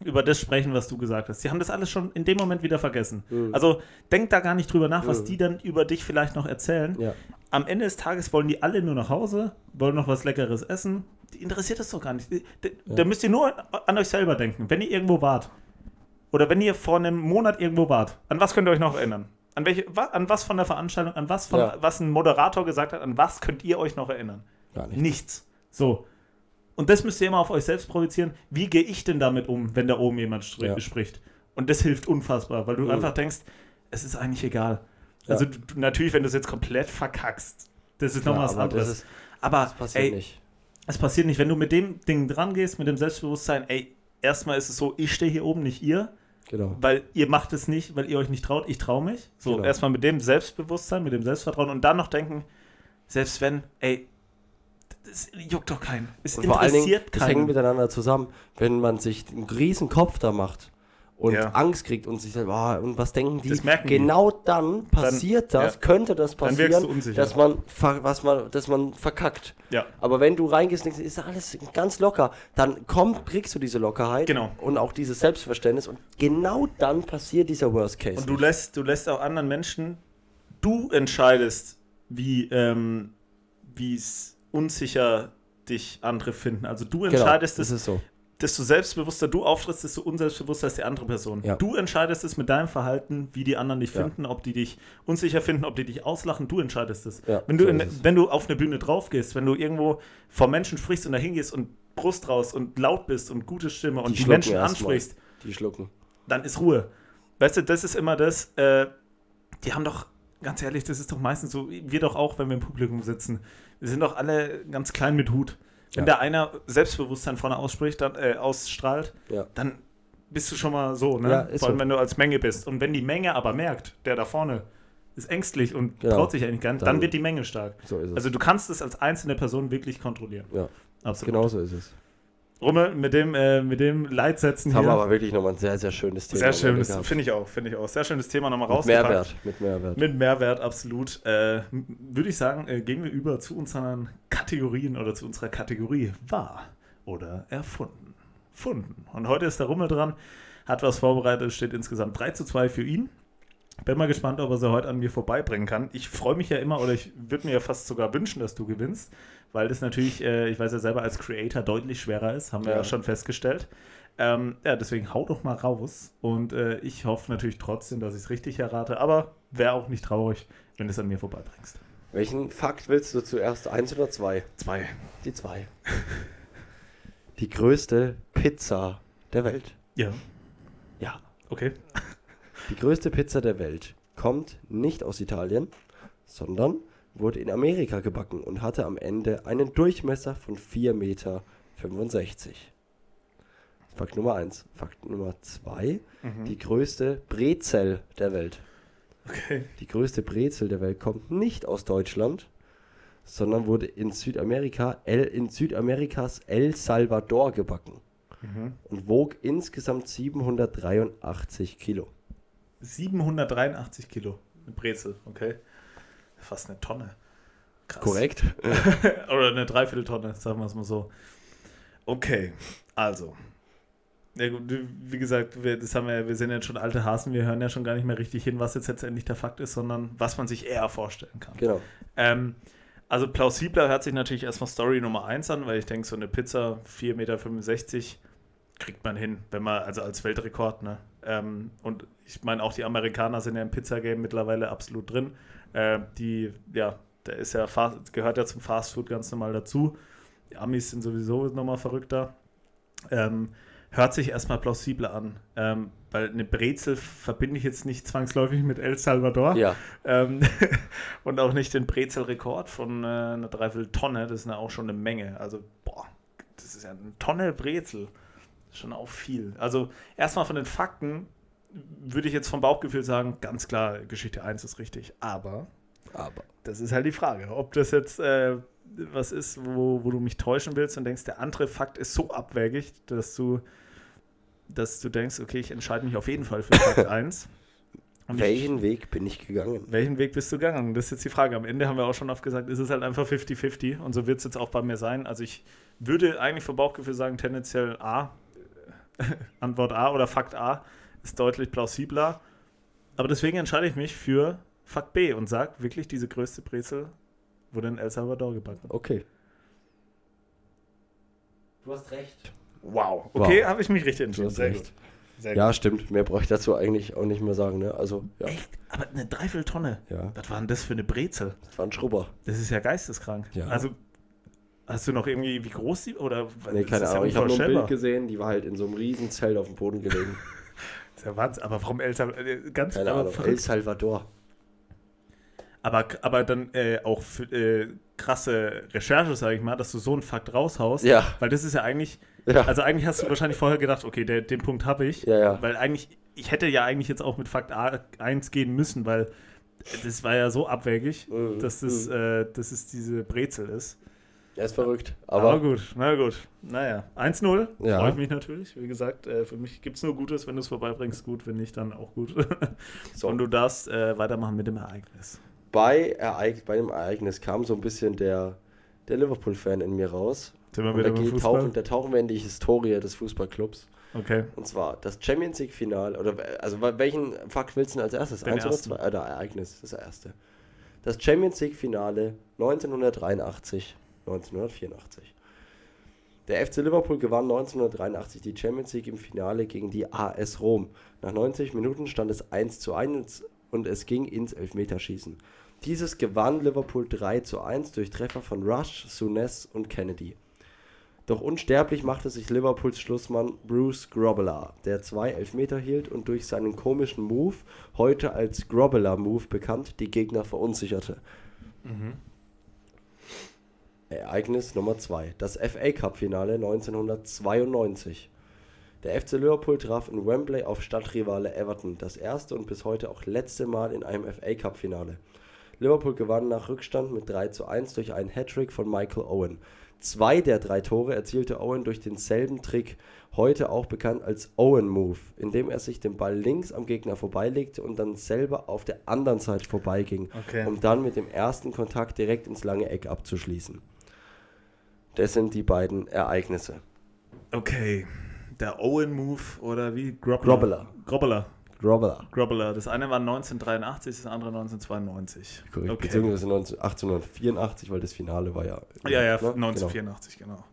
über das sprechen, was du gesagt hast. Die haben das alles schon in dem Moment wieder vergessen. Mhm. Also denk da gar nicht drüber nach, was Mhm. die dann über dich vielleicht noch erzählen. Ja. Am Ende des Tages wollen die alle nur nach Hause, wollen noch was Leckeres essen. Die interessiert das doch gar nicht. Da, da müsst ihr nur an euch selber denken, wenn ihr irgendwo wart. Oder wenn ihr vor einem Monat irgendwo wart. An was könnt ihr euch noch erinnern? An, welche, an was von der Veranstaltung, an was von, Ja. was ein Moderator gesagt hat, an was könnt ihr euch noch erinnern? Gar nicht. Nichts. So. Und das müsst ihr immer auf euch selbst projizieren. Wie gehe ich denn damit um, wenn da oben jemand Ja. spricht? Und das hilft unfassbar, weil du Mhm. einfach denkst, es ist eigentlich egal. Ja. Also du, natürlich, wenn du es jetzt komplett verkackst, das ist noch Ja, was anderes. das ist- aber Das passiert ey, nicht. es passiert nicht. Wenn du mit dem Ding dran gehst, mit dem Selbstbewusstsein, ey, erstmal ist es so, ich stehe hier oben, nicht ihr, Genau. weil ihr macht es nicht, weil ihr euch nicht traut, ich traue mich. So, Genau. erstmal mit dem Selbstbewusstsein, mit dem Selbstvertrauen und dann noch denken, selbst wenn, ey, das juckt doch keinen. Es Und vor allen Dingen, interessiert das hängt keinen. miteinander zusammen. Wenn man sich einen riesen Kopf da macht und Ja. Angst kriegt und sich sagt, ah, und was denken die? Das merken die. genau dann passiert das, ja. könnte das Dann passieren, dass man, was man, dass man verkackt. Ja, Aber wenn du reingehst und denkst, ist alles ganz locker, dann kommt, kriegst du diese Lockerheit Genau. und auch dieses Selbstverständnis und genau dann passiert dieser Worst Case. und du lässt, du lässt auch anderen Menschen, du entscheidest, wie ähm, es unsicher dich andere finden. Also du genau, entscheidest das es, ist so. Desto selbstbewusster du auftrittst, desto unselbstbewusster ist die andere Person. Ja. Du entscheidest es mit deinem Verhalten, wie die anderen dich Ja. finden, ob die dich unsicher finden, ob die dich auslachen. Du entscheidest es. Ja, wenn, du so in, es. wenn du auf eine Bühne drauf gehst, wenn du irgendwo vor Menschen sprichst und da hingehst und Brust raus und laut bist und gute Stimme und die, schlucken Menschen ansprichst, Die schlucken. dann ist Ruhe. Weißt du, das ist immer das, äh, die haben doch, ganz ehrlich, das ist doch meistens so, wir doch auch, wenn wir im Publikum sitzen. Wir sind doch alle ganz klein mit Hut. Wenn Ja. da einer Selbstbewusstsein vorne ausspricht, dann, äh, ausstrahlt, Ja. dann bist du schon mal so, ne? Ja, Vor allem, so. wenn du als Menge bist. Und wenn die Menge aber merkt, der da vorne ist ängstlich und Genau. traut sich eigentlich gar nicht, dann, Dann- wird die Menge stark. So ist es. Also du kannst es als einzelne Person wirklich kontrollieren. ja, Absolut. genau so ist es. Rummel, mit dem, äh, mit dem Leitsätzen Jetzt haben wir hier. aber wirklich nochmal ein sehr, sehr schönes Thema. Sehr schönes, finde ich auch, finde ich auch. Sehr schönes Thema nochmal Mit rausgepackt. Mehrwert. Mit Mehrwert. Mit Mehrwert, absolut. Äh, Würde ich sagen, äh, gehen wir über zu unseren Kategorien oder zu unserer Kategorie wahr oder erfunden. Funden. Und heute ist der Rummel dran, hat was vorbereitet, steht insgesamt 3 zu 2 für ihn. Bin mal gespannt, ob er sie heute an mir vorbeibringen kann. Ich freue mich ja immer, oder ich würde mir ja fast sogar wünschen, dass du gewinnst, weil das natürlich, äh, ich weiß ja selber, als Creator deutlich schwerer ist, haben wir ja, Ja. schon festgestellt. Ähm, ja, deswegen hau doch mal raus. Und äh, ich hoffe natürlich trotzdem, dass ich es richtig errate, aber wäre auch nicht traurig, wenn du es an mir vorbeibringst. Welchen Fakt willst du zuerst? Eins oder zwei? Zwei. Die zwei. Die größte Pizza der Welt. Ja, Ja. okay. Die größte Pizza der Welt kommt nicht aus Italien, sondern wurde in Amerika gebacken und hatte am Ende einen Durchmesser von 4,65 Meter. Fakt Nummer 1. Fakt Nummer 2. Mhm. Die größte Brezel der Welt. Okay. Die größte Brezel der Welt kommt nicht aus Deutschland, sondern wurde in Südamerika, El, in Südamerikas El Salvador gebacken Mhm. und wog insgesamt 783 Kilo. 783 Kilo. Eine Brezel, okay. Fast eine Tonne. Krass. Korrekt? Oder eine Dreivierteltonne, sagen wir es mal so. Okay, also. Ja gut, wie gesagt, wir, das haben wir, wir sind jetzt schon alte Hasen, wir hören ja schon gar nicht mehr richtig hin, was jetzt letztendlich der Fakt ist, sondern was man sich eher vorstellen kann. Genau. Ähm, also plausibler hört sich natürlich erstmal Story Nummer 1 an, weil ich denke, so eine Pizza 4,65 Meter kriegt man hin, wenn man, also als Weltrekord, ne? Ähm, und ich meine, auch die Amerikaner sind ja im Pizzagame mittlerweile absolut drin. Äh, die, ja, der ist ja fast, gehört ja zum Fastfood ganz normal dazu. Die Amis sind sowieso nochmal verrückter. Ähm, hört sich erstmal plausibler an. Ähm, weil eine Brezel verbinde ich jetzt nicht zwangsläufig mit El Salvador. Ja, Ähm, und auch nicht den Brezelrekord von äh, einer Dreivierteltonne. Das ist ja auch schon eine Menge. Also, boah, das ist ja eine Tonne Brezel. Schon auch viel. Also, erstmal von den Fakten würde ich jetzt vom Bauchgefühl sagen, ganz klar, Geschichte 1 ist richtig. Aber aber das ist halt die Frage, ob das jetzt äh, was ist, wo, wo du mich täuschen willst und denkst, der andere Fakt ist so abwägig, dass du, dass du denkst, okay, ich entscheide mich auf jeden Fall für Fakt 1. Und ich- welchen Weg bin ich gegangen? welchen Weg bist du gegangen? Das ist jetzt die Frage. Am Ende haben wir auch schon oft gesagt, es ist halt einfach 50-50 und so wird es jetzt auch bei mir sein. Also ich würde eigentlich vom Bauchgefühl sagen, tendenziell A, Antwort A oder Fakt A ist deutlich plausibler. Aber deswegen entscheide ich mich für Fakt B und sage wirklich, diese größte Brezel wurde in El Salvador gebacken. Okay. Du hast recht. Wow. Okay, Wow. habe ich mich richtig Du entschieden. hast Sehr recht. gut. Sehr Ja, stimmt. Mehr brauche ich dazu eigentlich auch nicht mehr sagen. Ne? Also, ja. gut. Echt? Aber eine Dreivierteltonne. ja. Was war denn das für eine Brezel? Das war ein Schrubber. Das ist ja geisteskrank. Ja. Also, Hast du noch irgendwie, wie groß die, oder? Nee, keine ist ja Ahnung. Ich habe nur ein. Bild gesehen, die war halt in so einem riesen Zelt auf dem Boden gelegen. Das ist ja Wahnsinn, aber warum El Salvador? äh, Ganz Keine aber Ahnung. El Salvador. Aber, aber dann äh, auch für, äh, krasse Recherche, sage ich mal, dass du so einen Fakt raushaust. Ja. Weil das ist ja eigentlich, Ja. also eigentlich hast du wahrscheinlich vorher gedacht, okay, der, den Punkt habe ich. Ja, ja. Weil eigentlich, ich hätte ja eigentlich jetzt auch mit Fakt A 1 gehen müssen, weil das war ja so abwegig, Mhm. dass, das, äh, dass es diese Brezel ist. Er ist verrückt. Aber, Aber, gut, na gut. Naja, 1-0. Ja. Freue ich mich natürlich. Wie gesagt, äh, für mich gibt es nur Gutes. Wenn du es vorbeibringst, gut. Wenn nicht, dann auch gut. So. Und du darfst äh, weitermachen mit dem Ereignis. bei, Ereig bei dem Ereignis kam so ein bisschen der, der Liverpool-Fan in mir raus. Sind wir Und wieder da, geht, tauchen, da tauchen wir in die Historie des Fußballclubs. Okay. Und zwar das Champions League-Finale. Oder also welchen Fakt willst du denn als erstes? Den Eins oder zwei? Oder Ereignis, das erste. Das Champions League-Finale 1983, 1984. Der FC Liverpool gewann 1983 die Champions League im Finale gegen die AS Rom. Nach 90 Minuten stand es 1 zu 1 und es ging ins Elfmeterschießen. Dieses gewann Liverpool 3 zu 1 durch Treffer von Rush, Souness und Kennedy. Doch unsterblich machte sich Liverpools Schlussmann Bruce Grobbelaar, der zwei Elfmeter hielt und durch seinen komischen Move, heute als Grobbelaar Move bekannt, die Gegner verunsicherte. Ereignis Nummer 2. Das FA Cup Finale 1992. Der FC Liverpool traf in Wembley auf Stadtrivale Everton, das erste und bis heute auch letzte Mal in einem FA Cup Finale. Liverpool gewann nach Rückstand mit 3 zu 1 durch einen Hattrick von Michael Owen. Zwei der drei Tore erzielte Owen durch denselben Trick, heute auch bekannt als Owen Move, indem er sich den Ball links am Gegner vorbeilegte und dann selber auf der anderen Seite vorbeiging, Okay. um dann mit dem ersten Kontakt direkt ins lange Eck abzuschließen. Das sind die beiden Ereignisse. Okay. Der Owen-Move oder wie? Grobbler. Grobbler. Grobbelaar. Grobbler. Das eine war 1983, das andere 1992. Korrekt. Okay. Beziehungsweise 19 1884, weil das Finale war ja. Ja, ja, ne? Genau. 1984, genau.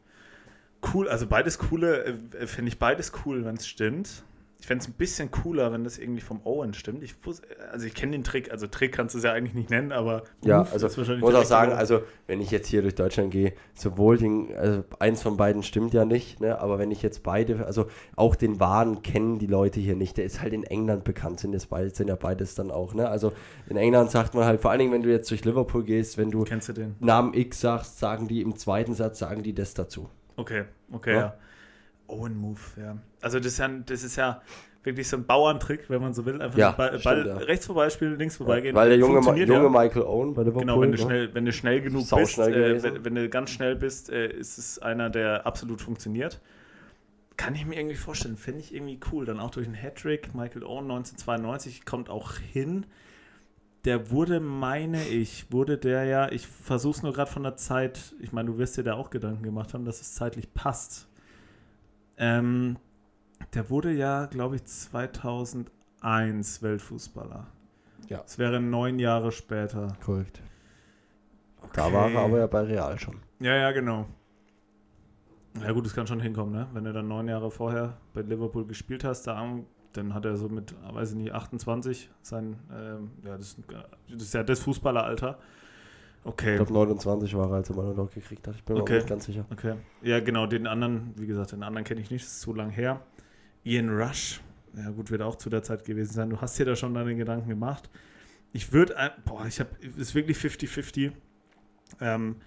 Cool, also beides coole, äh, finde ich beides cool, wenn es stimmt. Ich fände es ein bisschen cooler, wenn das irgendwie vom Owen stimmt. Ich wus- also ich kenne den Trick, also Trick kannst du es ja eigentlich nicht nennen, aber Ja, Move also ich muss auch sagen, so- also wenn ich jetzt hier durch Deutschland gehe, sowohl den, also eins von beiden stimmt ja nicht, ne, aber wenn ich jetzt beide, also auch den Wahn kennen die Leute hier nicht, der ist halt in England bekannt, sind, jetzt beide, sind ja beides dann auch, ne, also in England sagt man halt, vor allen Dingen, wenn du jetzt durch Liverpool gehst, wenn du du den? Namen X sagst, sagen die im zweiten Satz, sagen die das dazu. Okay, okay, Ja. ja. Owen Move, ja. Also das ist ja, das ist ja wirklich so ein Bauerntrick, wenn man so will. Einfach Ja, Ball, stimmt, ja. rechts vorbeispielen, links vorbeigehen. Weil der junge, junge ja. Michael Owen bei Liverpool, Genau, wenn du, ne? schnell, wenn du schnell genug bist, Sauschnell äh, wenn, wenn du ganz schnell bist, äh, ist es einer, der absolut funktioniert. Kann ich mir irgendwie vorstellen, finde ich irgendwie cool. Dann auch durch einen Hattrick, Michael Owen 1992 kommt auch hin. Der wurde, meine ich, wurde der ja, ich versuche es nur gerade von der Zeit, ich meine, du wirst dir da auch Gedanken gemacht haben, dass es zeitlich passt. Ähm, der wurde ja, glaube ich, 2001 Weltfußballer. Ja. Das wäre neun Jahre später. Korrekt. Da war er aber ja bei Real schon. Ja, ja, genau. Ja gut, das kann schon hinkommen, ne? Wenn du dann neun Jahre vorher bei Liverpool gespielt hast, da, dann hat er so mit, weiß ich nicht, 28 sein, ähm, ja, das, das ist ja das Fußballeralter. Ich Okay, glaube 29 war er, als er mal noch gekriegt hat. Ich bin mir Okay. auch nicht ganz sicher. okay. Ja, genau, den anderen, wie gesagt, den anderen kenne ich nicht, das ist zu lang her. Ian Rush, ja gut, wird auch zu der Zeit gewesen sein. Du hast dir da schon deine Gedanken gemacht. Ich würde, boah, ich habe, ist wirklich 50-50. Ähm,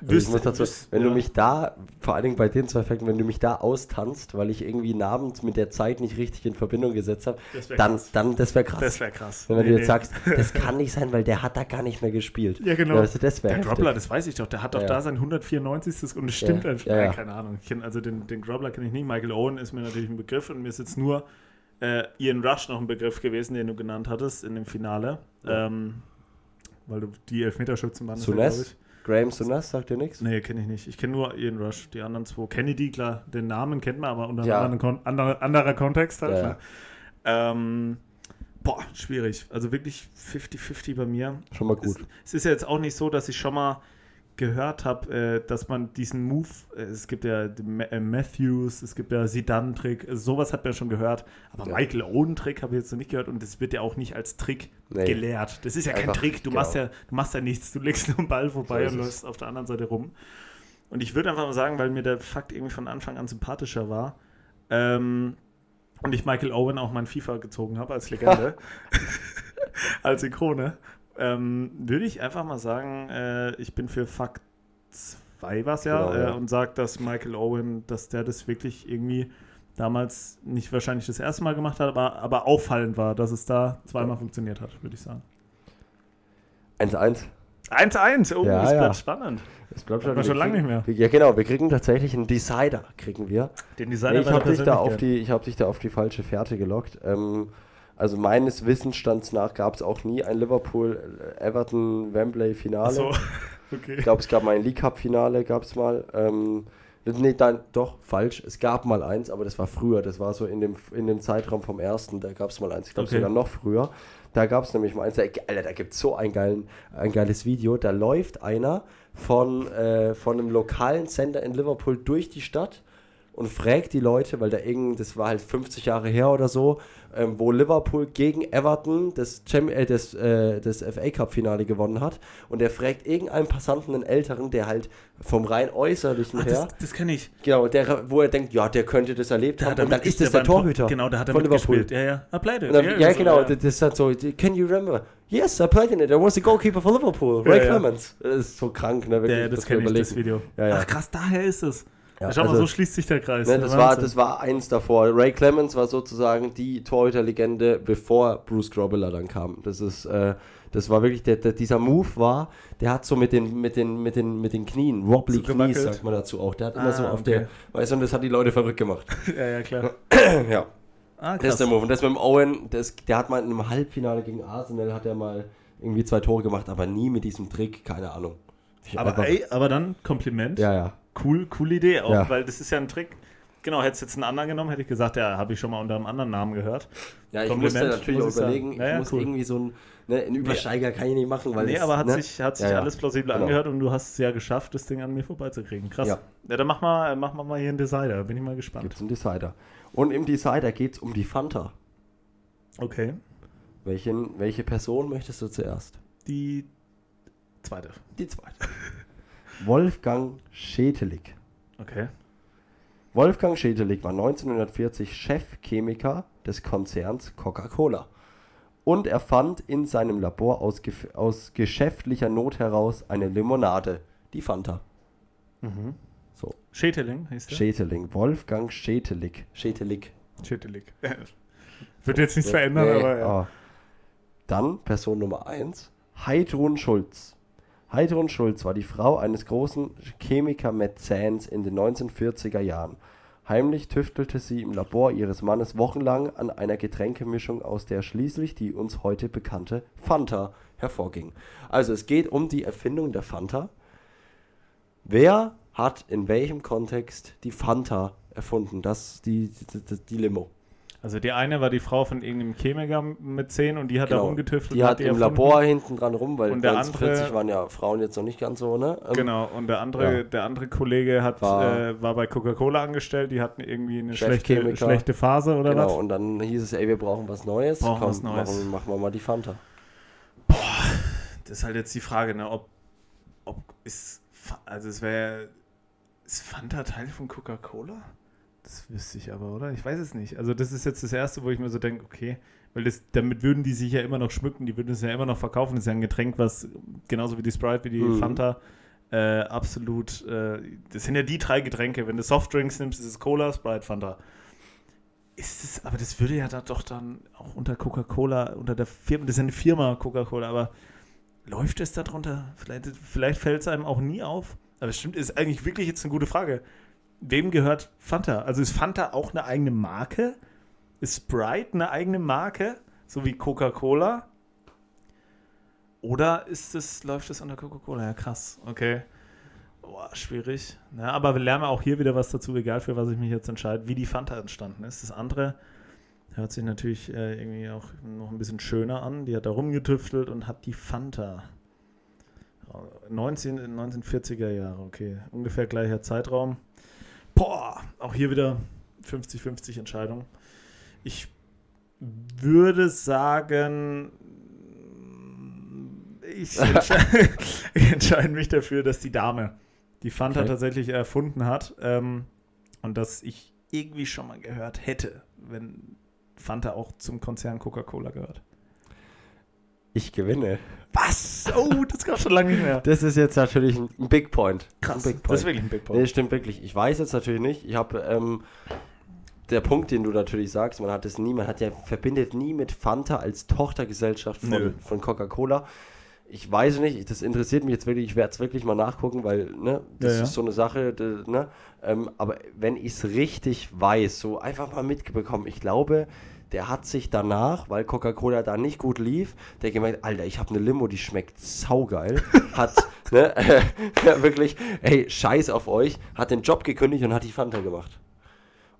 Also ich wüsste- muss dazu, wüs- wenn ja. du mich da, vor allen Dingen bei den zwei Fakten, wenn du mich da austanzt, weil ich irgendwie Namen mit der Zeit nicht richtig in Verbindung gesetzt habe, dann, krass. dann, das wäre krass. Das wäre krass. wenn du Nee, jetzt nee. sagst, das kann nicht sein, weil der hat da gar nicht mehr gespielt. Ja, genau. Ja, also das der heftig. Grobbler, das weiß ich doch, der hat doch Ja. da sein 194. und es stimmt einfach. ja. Keine Ahnung. Ich kenn, also den, den Grobbler kenne ich nicht. Michael Owen ist mir natürlich ein Begriff und mir ist jetzt nur äh, Ian Rush noch ein Begriff gewesen, den du genannt hattest in dem Finale. Ähm, weil du die Elfmeterschützen waren. das Graham Souness, sagt dir nichts? Nee, kenne ich nicht. Ich kenne nur Ian Rush. Die anderen zwei. Kennedy, klar, den Namen kennt man, aber unter Ja. einem anderen Kon anderer, anderer Kontext halt. Ja, ne? Ähm, boah, schwierig. Also wirklich 50-50 bei mir. Schon mal gut. Es, es ist ja jetzt auch nicht so, dass ich schon mal gehört habe, äh, dass man diesen Move, äh, es gibt ja äh, Matthews, es gibt ja Zidane-Trick, also sowas hat man schon gehört, aber Ja. Michael Owen-Trick habe ich jetzt noch nicht gehört und das wird ja auch nicht als Trick Nee. gelehrt. Das ist ja kein Einfach, Trick, du genau. machst ja, du machst ja nichts, du legst nur einen Ball vorbei So und läufst auf der anderen Seite rum. Und ich würde einfach mal sagen, weil mir der Fakt irgendwie von Anfang an sympathischer war, ähm, und ich Michael Owen auch mein FIFA gezogen habe als Legende, als Ikone, ähm, würde ich einfach mal sagen, äh, ich bin für Fakt 2 was ja, Genau, ja. Äh, und sage, dass Michael Owen, dass der das wirklich irgendwie damals nicht wahrscheinlich das erste Mal gemacht hat, aber, aber auffallend war, dass es da zweimal funktioniert hat, würde ich sagen. 1-1. 1-1, oh, Ja, das ja. bleibt spannend. Das bleibt man schon lange nicht mehr. Ja, genau, wir kriegen tatsächlich einen Decider, kriegen wir. Den Nee, Designer ich habe dich, da auf Persönlichkeit. die- ich hab dich da auf die falsche Fährte gelockt. Ähm, also meines Wissensstands nach gab es auch nie ein Liverpool-Everton-Wembley-Finale. Ach so, okay. Ich glaube, es gab mal ein League Cup-Finale, gab es mal. Ähm, nee, dann, doch, falsch. Es gab mal eins, aber das war früher. Das war so in dem, in dem Zeitraum vom ersten. Da gab es mal eins. Ich glaube Okay. sogar noch früher. Da gab es nämlich mal eins. Da, Alter, da gibt es so ein, geilen, ein geiles Video. Da läuft einer von, äh, von einem lokalen Sender in Liverpool durch die Stadt und fragt die Leute, weil da irgend, das war halt 50 Jahre her oder so, ähm, wo Liverpool gegen Everton das, Cham äh, das, äh, das FA Cup Finale gewonnen hat und der fragt irgendeinen Passanten, einen Älteren, der halt vom rein äußerlichen Ach, her, das, das kenne ich. genau, der, wo er denkt, ja, der könnte das erlebt Da haben er und dann ist das der Tor- Torhüter Genau, da hat er von Liverpool. Ja, ja. Ah, played it. Und dann, ja, das- genau, das ist halt so, can you remember? Yes, I played in it, I was the goalkeeper for Liverpool, Ray Ja, ja. Clemens. Das ist so krank, ne, wirklich. Ja, das kenne ich, das. Video. Ja, ja. Ach krass, daher ist es. Ja, Schau mal, also- so schließt sich der Kreis. Ne, das, war, das war eins davor. Ray Clemens war sozusagen die Torhüterlegende, bevor Bruce Grobbelaar dann kam. Das ist, äh, das war wirklich, der, der, dieser Move war, der hat so mit den, mit den, mit den, mit den Knien, wobbly So Knies, sagt man dazu auch. Der hat immer Ah, so auf okay. der, weißt du, und das hat die Leute verrückt gemacht. ja, ja, klar. ja, Ah, das ist der Move. Und das mit dem Owen, das, der hat mal in einem Halbfinale gegen Arsenal, hat er mal irgendwie zwei Tore gemacht, aber nie mit diesem Trick, keine Ahnung. Ich aber, einfach- ey, aber dann Kompliment. ja, ja. Cool, coole Idee auch, Ja. weil das ist ja ein Trick. Genau, hättest jetzt einen anderen genommen, hätte ich gesagt, ja, habe ich schon mal unter einem anderen Namen gehört. Ja, ich Kompliment, musste natürlich auch muss ich sagen. überlegen, ich Ja, ja, muss cool. irgendwie so ein, ne, einen Übersteiger kann ich nicht machen, weil nee, es, aber hat ne? sich, hat sich Ja, alles plausibel Genau. angehört und du hast es ja geschafft, das Ding an mir vorbeizukriegen. Krass. Ja, Ja. dann mach mal, mach mal mal hier einen Decider, bin ich mal gespannt. Gibt es einen Decider. Und im Decider geht es um die Fanta. Okay. Welchen, welche Person möchtest du zuerst? Die zweite. Die zweite. Wolfgang Schätelig. Okay. Wolfgang Schätelig war 1940 Chefchemiker des Konzerns Coca-Cola. Und erfand in seinem Labor aus, aus geschäftlicher Not heraus eine Limonade, die Fanta. Mhm. So, Schäteling heißt der? Schätelig. Wolfgang Schätelig. Schätelig. Schätelig. Wird jetzt nichts verändern, Nee, aber ja. ah. Dann Person Nummer 1, Heidrun Schulz. Heidrun Schulz war die Frau eines großen Chemiker-Mäzens in den 1940er Jahren. Heimlich tüftelte sie im Labor ihres Mannes wochenlang an einer Getränkemischung, aus der schließlich die uns heute bekannte Fanta hervorging. Also es geht um die Erfindung der Fanta. Wer hat in welchem Kontext die Fanta erfunden? Das die, die, die, Limo. Also die eine war die Frau von irgendeinem Chemiker mit 10 und die hat da rumgetüftelt. Genau. Die und hat im erfunden. Labor hinten dran rum, weil Und der 1940 andere- waren ja Frauen jetzt noch nicht ganz so, ne? Ähm, Genau, und der andere, Ja. der andere Kollege hat, War- äh, war bei Coca-Cola angestellt, die hatten irgendwie eine schlechte, schlechte Phase oder Genau, was? und dann hieß es, ey, wir brauchen was Neues. Brauchen was Neues. Machen, machen wir mal die Fanta. Das ist halt jetzt die Frage, ne, ob, ob ist, also es wäre, ist Fanta Teil von Coca-Cola? Das wüsste ich aber, oder? Ich weiß es nicht. Also das ist jetzt das Erste, wo ich mir so denke, okay, weil das, damit würden die sich ja immer noch schmücken, die würden es ja immer noch verkaufen. Das ist ja ein Getränk, was genauso wie die Sprite, wie die Mhm. Fanta, äh, absolut, äh, das sind ja die drei Getränke. Wenn du Softdrinks nimmst, ist es Cola, Sprite, Fanta. Ist es, aber das würde ja da doch dann auch unter Coca-Cola, unter der Firma, das ist ja eine Firma Coca-Cola, aber läuft es darunter? Vielleicht, vielleicht fällt es einem auch nie auf. Aber es stimmt, ist eigentlich wirklich jetzt eine gute Frage. Wem gehört Fanta? Also ist Fanta auch eine eigene Marke? Ist Sprite eine eigene Marke? So wie Coca-Cola? Oder ist es, läuft es unter Coca-Cola? Ja, krass. Okay. Boah, schwierig. Ja, aber wir lernen auch hier wieder was dazu, egal für was ich mich jetzt entscheide, wie die Fanta entstanden ist. Das andere hört sich natürlich äh, irgendwie auch noch ein bisschen schöner an. Die hat da rumgetüftelt und hat die Fanta. 19, 1940er Jahre, okay. Ungefähr gleicher Zeitraum. Boah, auch hier wieder 50-50 Entscheidung. Ich würde sagen, ich, entsche ich entscheide mich dafür, dass die Dame die Fanta Okay. tatsächlich erfunden hat. Ähm, und dass ich irgendwie schon mal gehört hätte, wenn Fanta auch zum Konzern Coca-Cola gehört. Ich gewinne. Was? Oh, das gab schon lange nicht mehr. Das ist jetzt natürlich ein Big Point. Krass, Big das Point. ist wirklich ein Big Nee, Point. stimmt wirklich. Ich weiß jetzt natürlich nicht. Ich habe ähm, der Punkt, den du natürlich sagst, man hat es nie, man hat ja verbindet nie mit Fanta als Tochtergesellschaft Nö. von, von Coca-Cola. Ich weiß nicht, das interessiert mich jetzt wirklich, ich werde es wirklich mal nachgucken, weil, ne, das Ja, ja. ist so eine Sache, ne, ähm, aber wenn ich es richtig weiß, so einfach mal mitbekommen, ich glaube, der hat sich danach, weil Coca-Cola da nicht gut lief, der gemerkt, Alter, ich habe eine Limo, die schmeckt saugeil, hat, ne, wirklich, ey, scheiß auf euch, hat den Job gekündigt und hat die Fanta gemacht.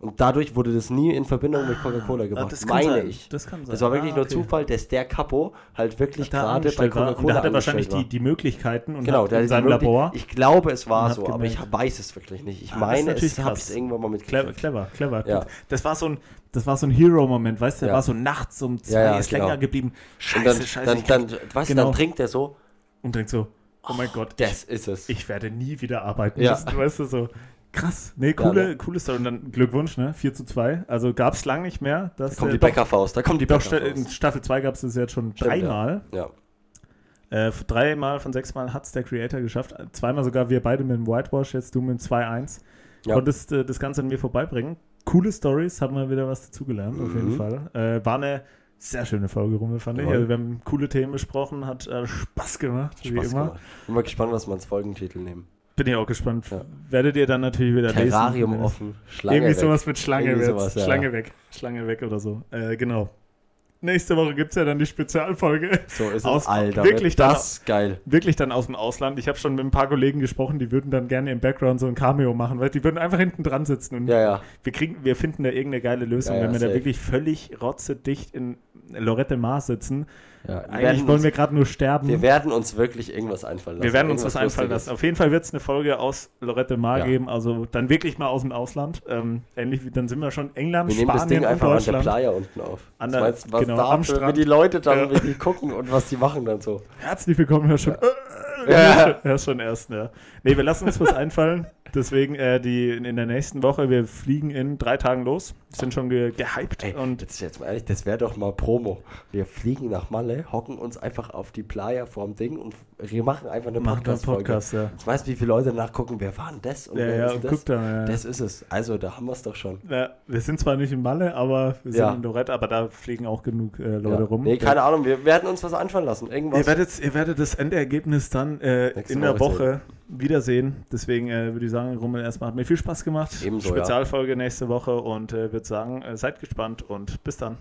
Und dadurch wurde das nie in Verbindung mit Coca-Cola gebracht, Ah, das kann meine sein. ich. Das kann sein. Das war wirklich Ah, nur okay. Zufall, dass der Capo halt wirklich Da gerade bei Coca-Cola da hat er wahrscheinlich die, die Möglichkeiten und Genau, hat in seinem Labor. Ich glaube, es war so, aber ich gemerkt. weiß es wirklich nicht. Ich Ah, das meine, es habe ich krass. es irgendwann mal Clever, mitgekriegt. clever, clever. Ja. Das war so ein, das war so ein Hero-Moment, weißt du, der Ja. war so nachts um zwei, Ja, ja, ist genau. länger geblieben. Scheiße, Und dann, scheiße. dann, ich dann, weißt du, genau. dann trinkt er so, und denkt so, oh mein Gott, das ist es. ich werde nie wieder arbeiten Ja. müssen, weißt du, so. Krass, nee, coole, ne? coole Story. Und dann Glückwunsch, ne? 4 zu 2. Also gab es lang nicht mehr. Dass, da kommt äh, die Bäckerfaust, da kommt die Doch, Sta- in Bäckerfaust. Staffel 2 gab es das jetzt schon Stimmt, ja. dreimal. Ja. Äh, dreimal von sechsmal hat es der Creator geschafft. Zweimal sogar wir beide mit dem Whitewash, jetzt du mit dem 2-1. Ja. Konntest äh, das Ganze an mir vorbeibringen. Coole Stories, haben wir wieder was dazugelernt, auf jeden Mhm. Fall. Äh, war eine sehr schöne Folge, Rummel, fand ich. Jawohl. Also wir haben coole Themen besprochen, hat äh, Spaß gemacht, wie Spaß immer. gemacht. Bin mal gespannt, was wir als Folgentitel nehmen. Bin ich auch gespannt. Ja. Werdet ihr dann natürlich wieder Terrarium lesen. offen, Schlange Irgendwie weg. sowas mit Schlange, Irgendwie sowas, ja. Schlange weg. Schlange weg oder so. Äh, genau. Nächste Woche gibt es ja dann die Spezialfolge. So ist Aus- es. Alter, wirklich das geil. Wirklich dann aus dem Ausland. Ich habe schon mit ein paar Kollegen gesprochen, die würden dann gerne im Background so ein Cameo machen, weil die würden einfach hinten dran sitzen und Ja, ja. wir kriegen, wir finden da irgendeine geile Lösung, wenn wir da safe. wirklich völlig rotzedicht in Lorette Mar sitzen. Ja. Wir, Eigentlich werden wollen uns, wir gerade nur sterben. wir werden uns wirklich irgendwas einfallen lassen. Wir werden uns Irgendwas was einfallen lassen. Auf jeden Fall wird es eine Folge aus Lorette Mar Ja. geben, also dann wirklich mal aus dem Ausland. Ähm, ähnlich wie, dann sind wir schon England, Wir nehmen das Spanien Ding und einfach an der. Playa unten auf. An Was der- was genau, da am für, wie Strand. die Leute dann, Ja. wie die gucken und was die machen dann so. Herzlich willkommen, Herr schon. Ja. Ja. ja, schon erst, ja. Nee, wir lassen uns was einfallen. Deswegen äh, die in, in der nächsten Woche, wir fliegen in drei Tagen los, sind schon ge gehypt Ey, und jetzt, jetzt mal ehrlich, das wäre doch mal Promo. Wir fliegen nach Malle, hocken uns einfach auf die Playa vorm Ding und wir machen einfach eine Podcast-Folge. Podcast, ja. Ich weiß, wie viele Leute nachgucken, wer war denn das und Ja, ja, und denn guck das? dann. Ja. Das ist es. Also, da haben wir es doch schon. ja, wir sind zwar nicht in Malle, aber wir sind Ja. in Lorette, aber da fliegen auch genug äh, Leute rum. Nee, keine Ahnung, wir werden uns was einfallen lassen. Irgendwas. Ihr werdet, ihr werdet das Endergebnis dann äh, in der Woche Woche wiedersehen. Deswegen äh, würde ich sagen, Rummel erstmal hat mir viel Spaß gemacht. Ebenso, ja. Spezialfolge nächste Woche und äh, würde sagen, äh, seid gespannt und bis dann.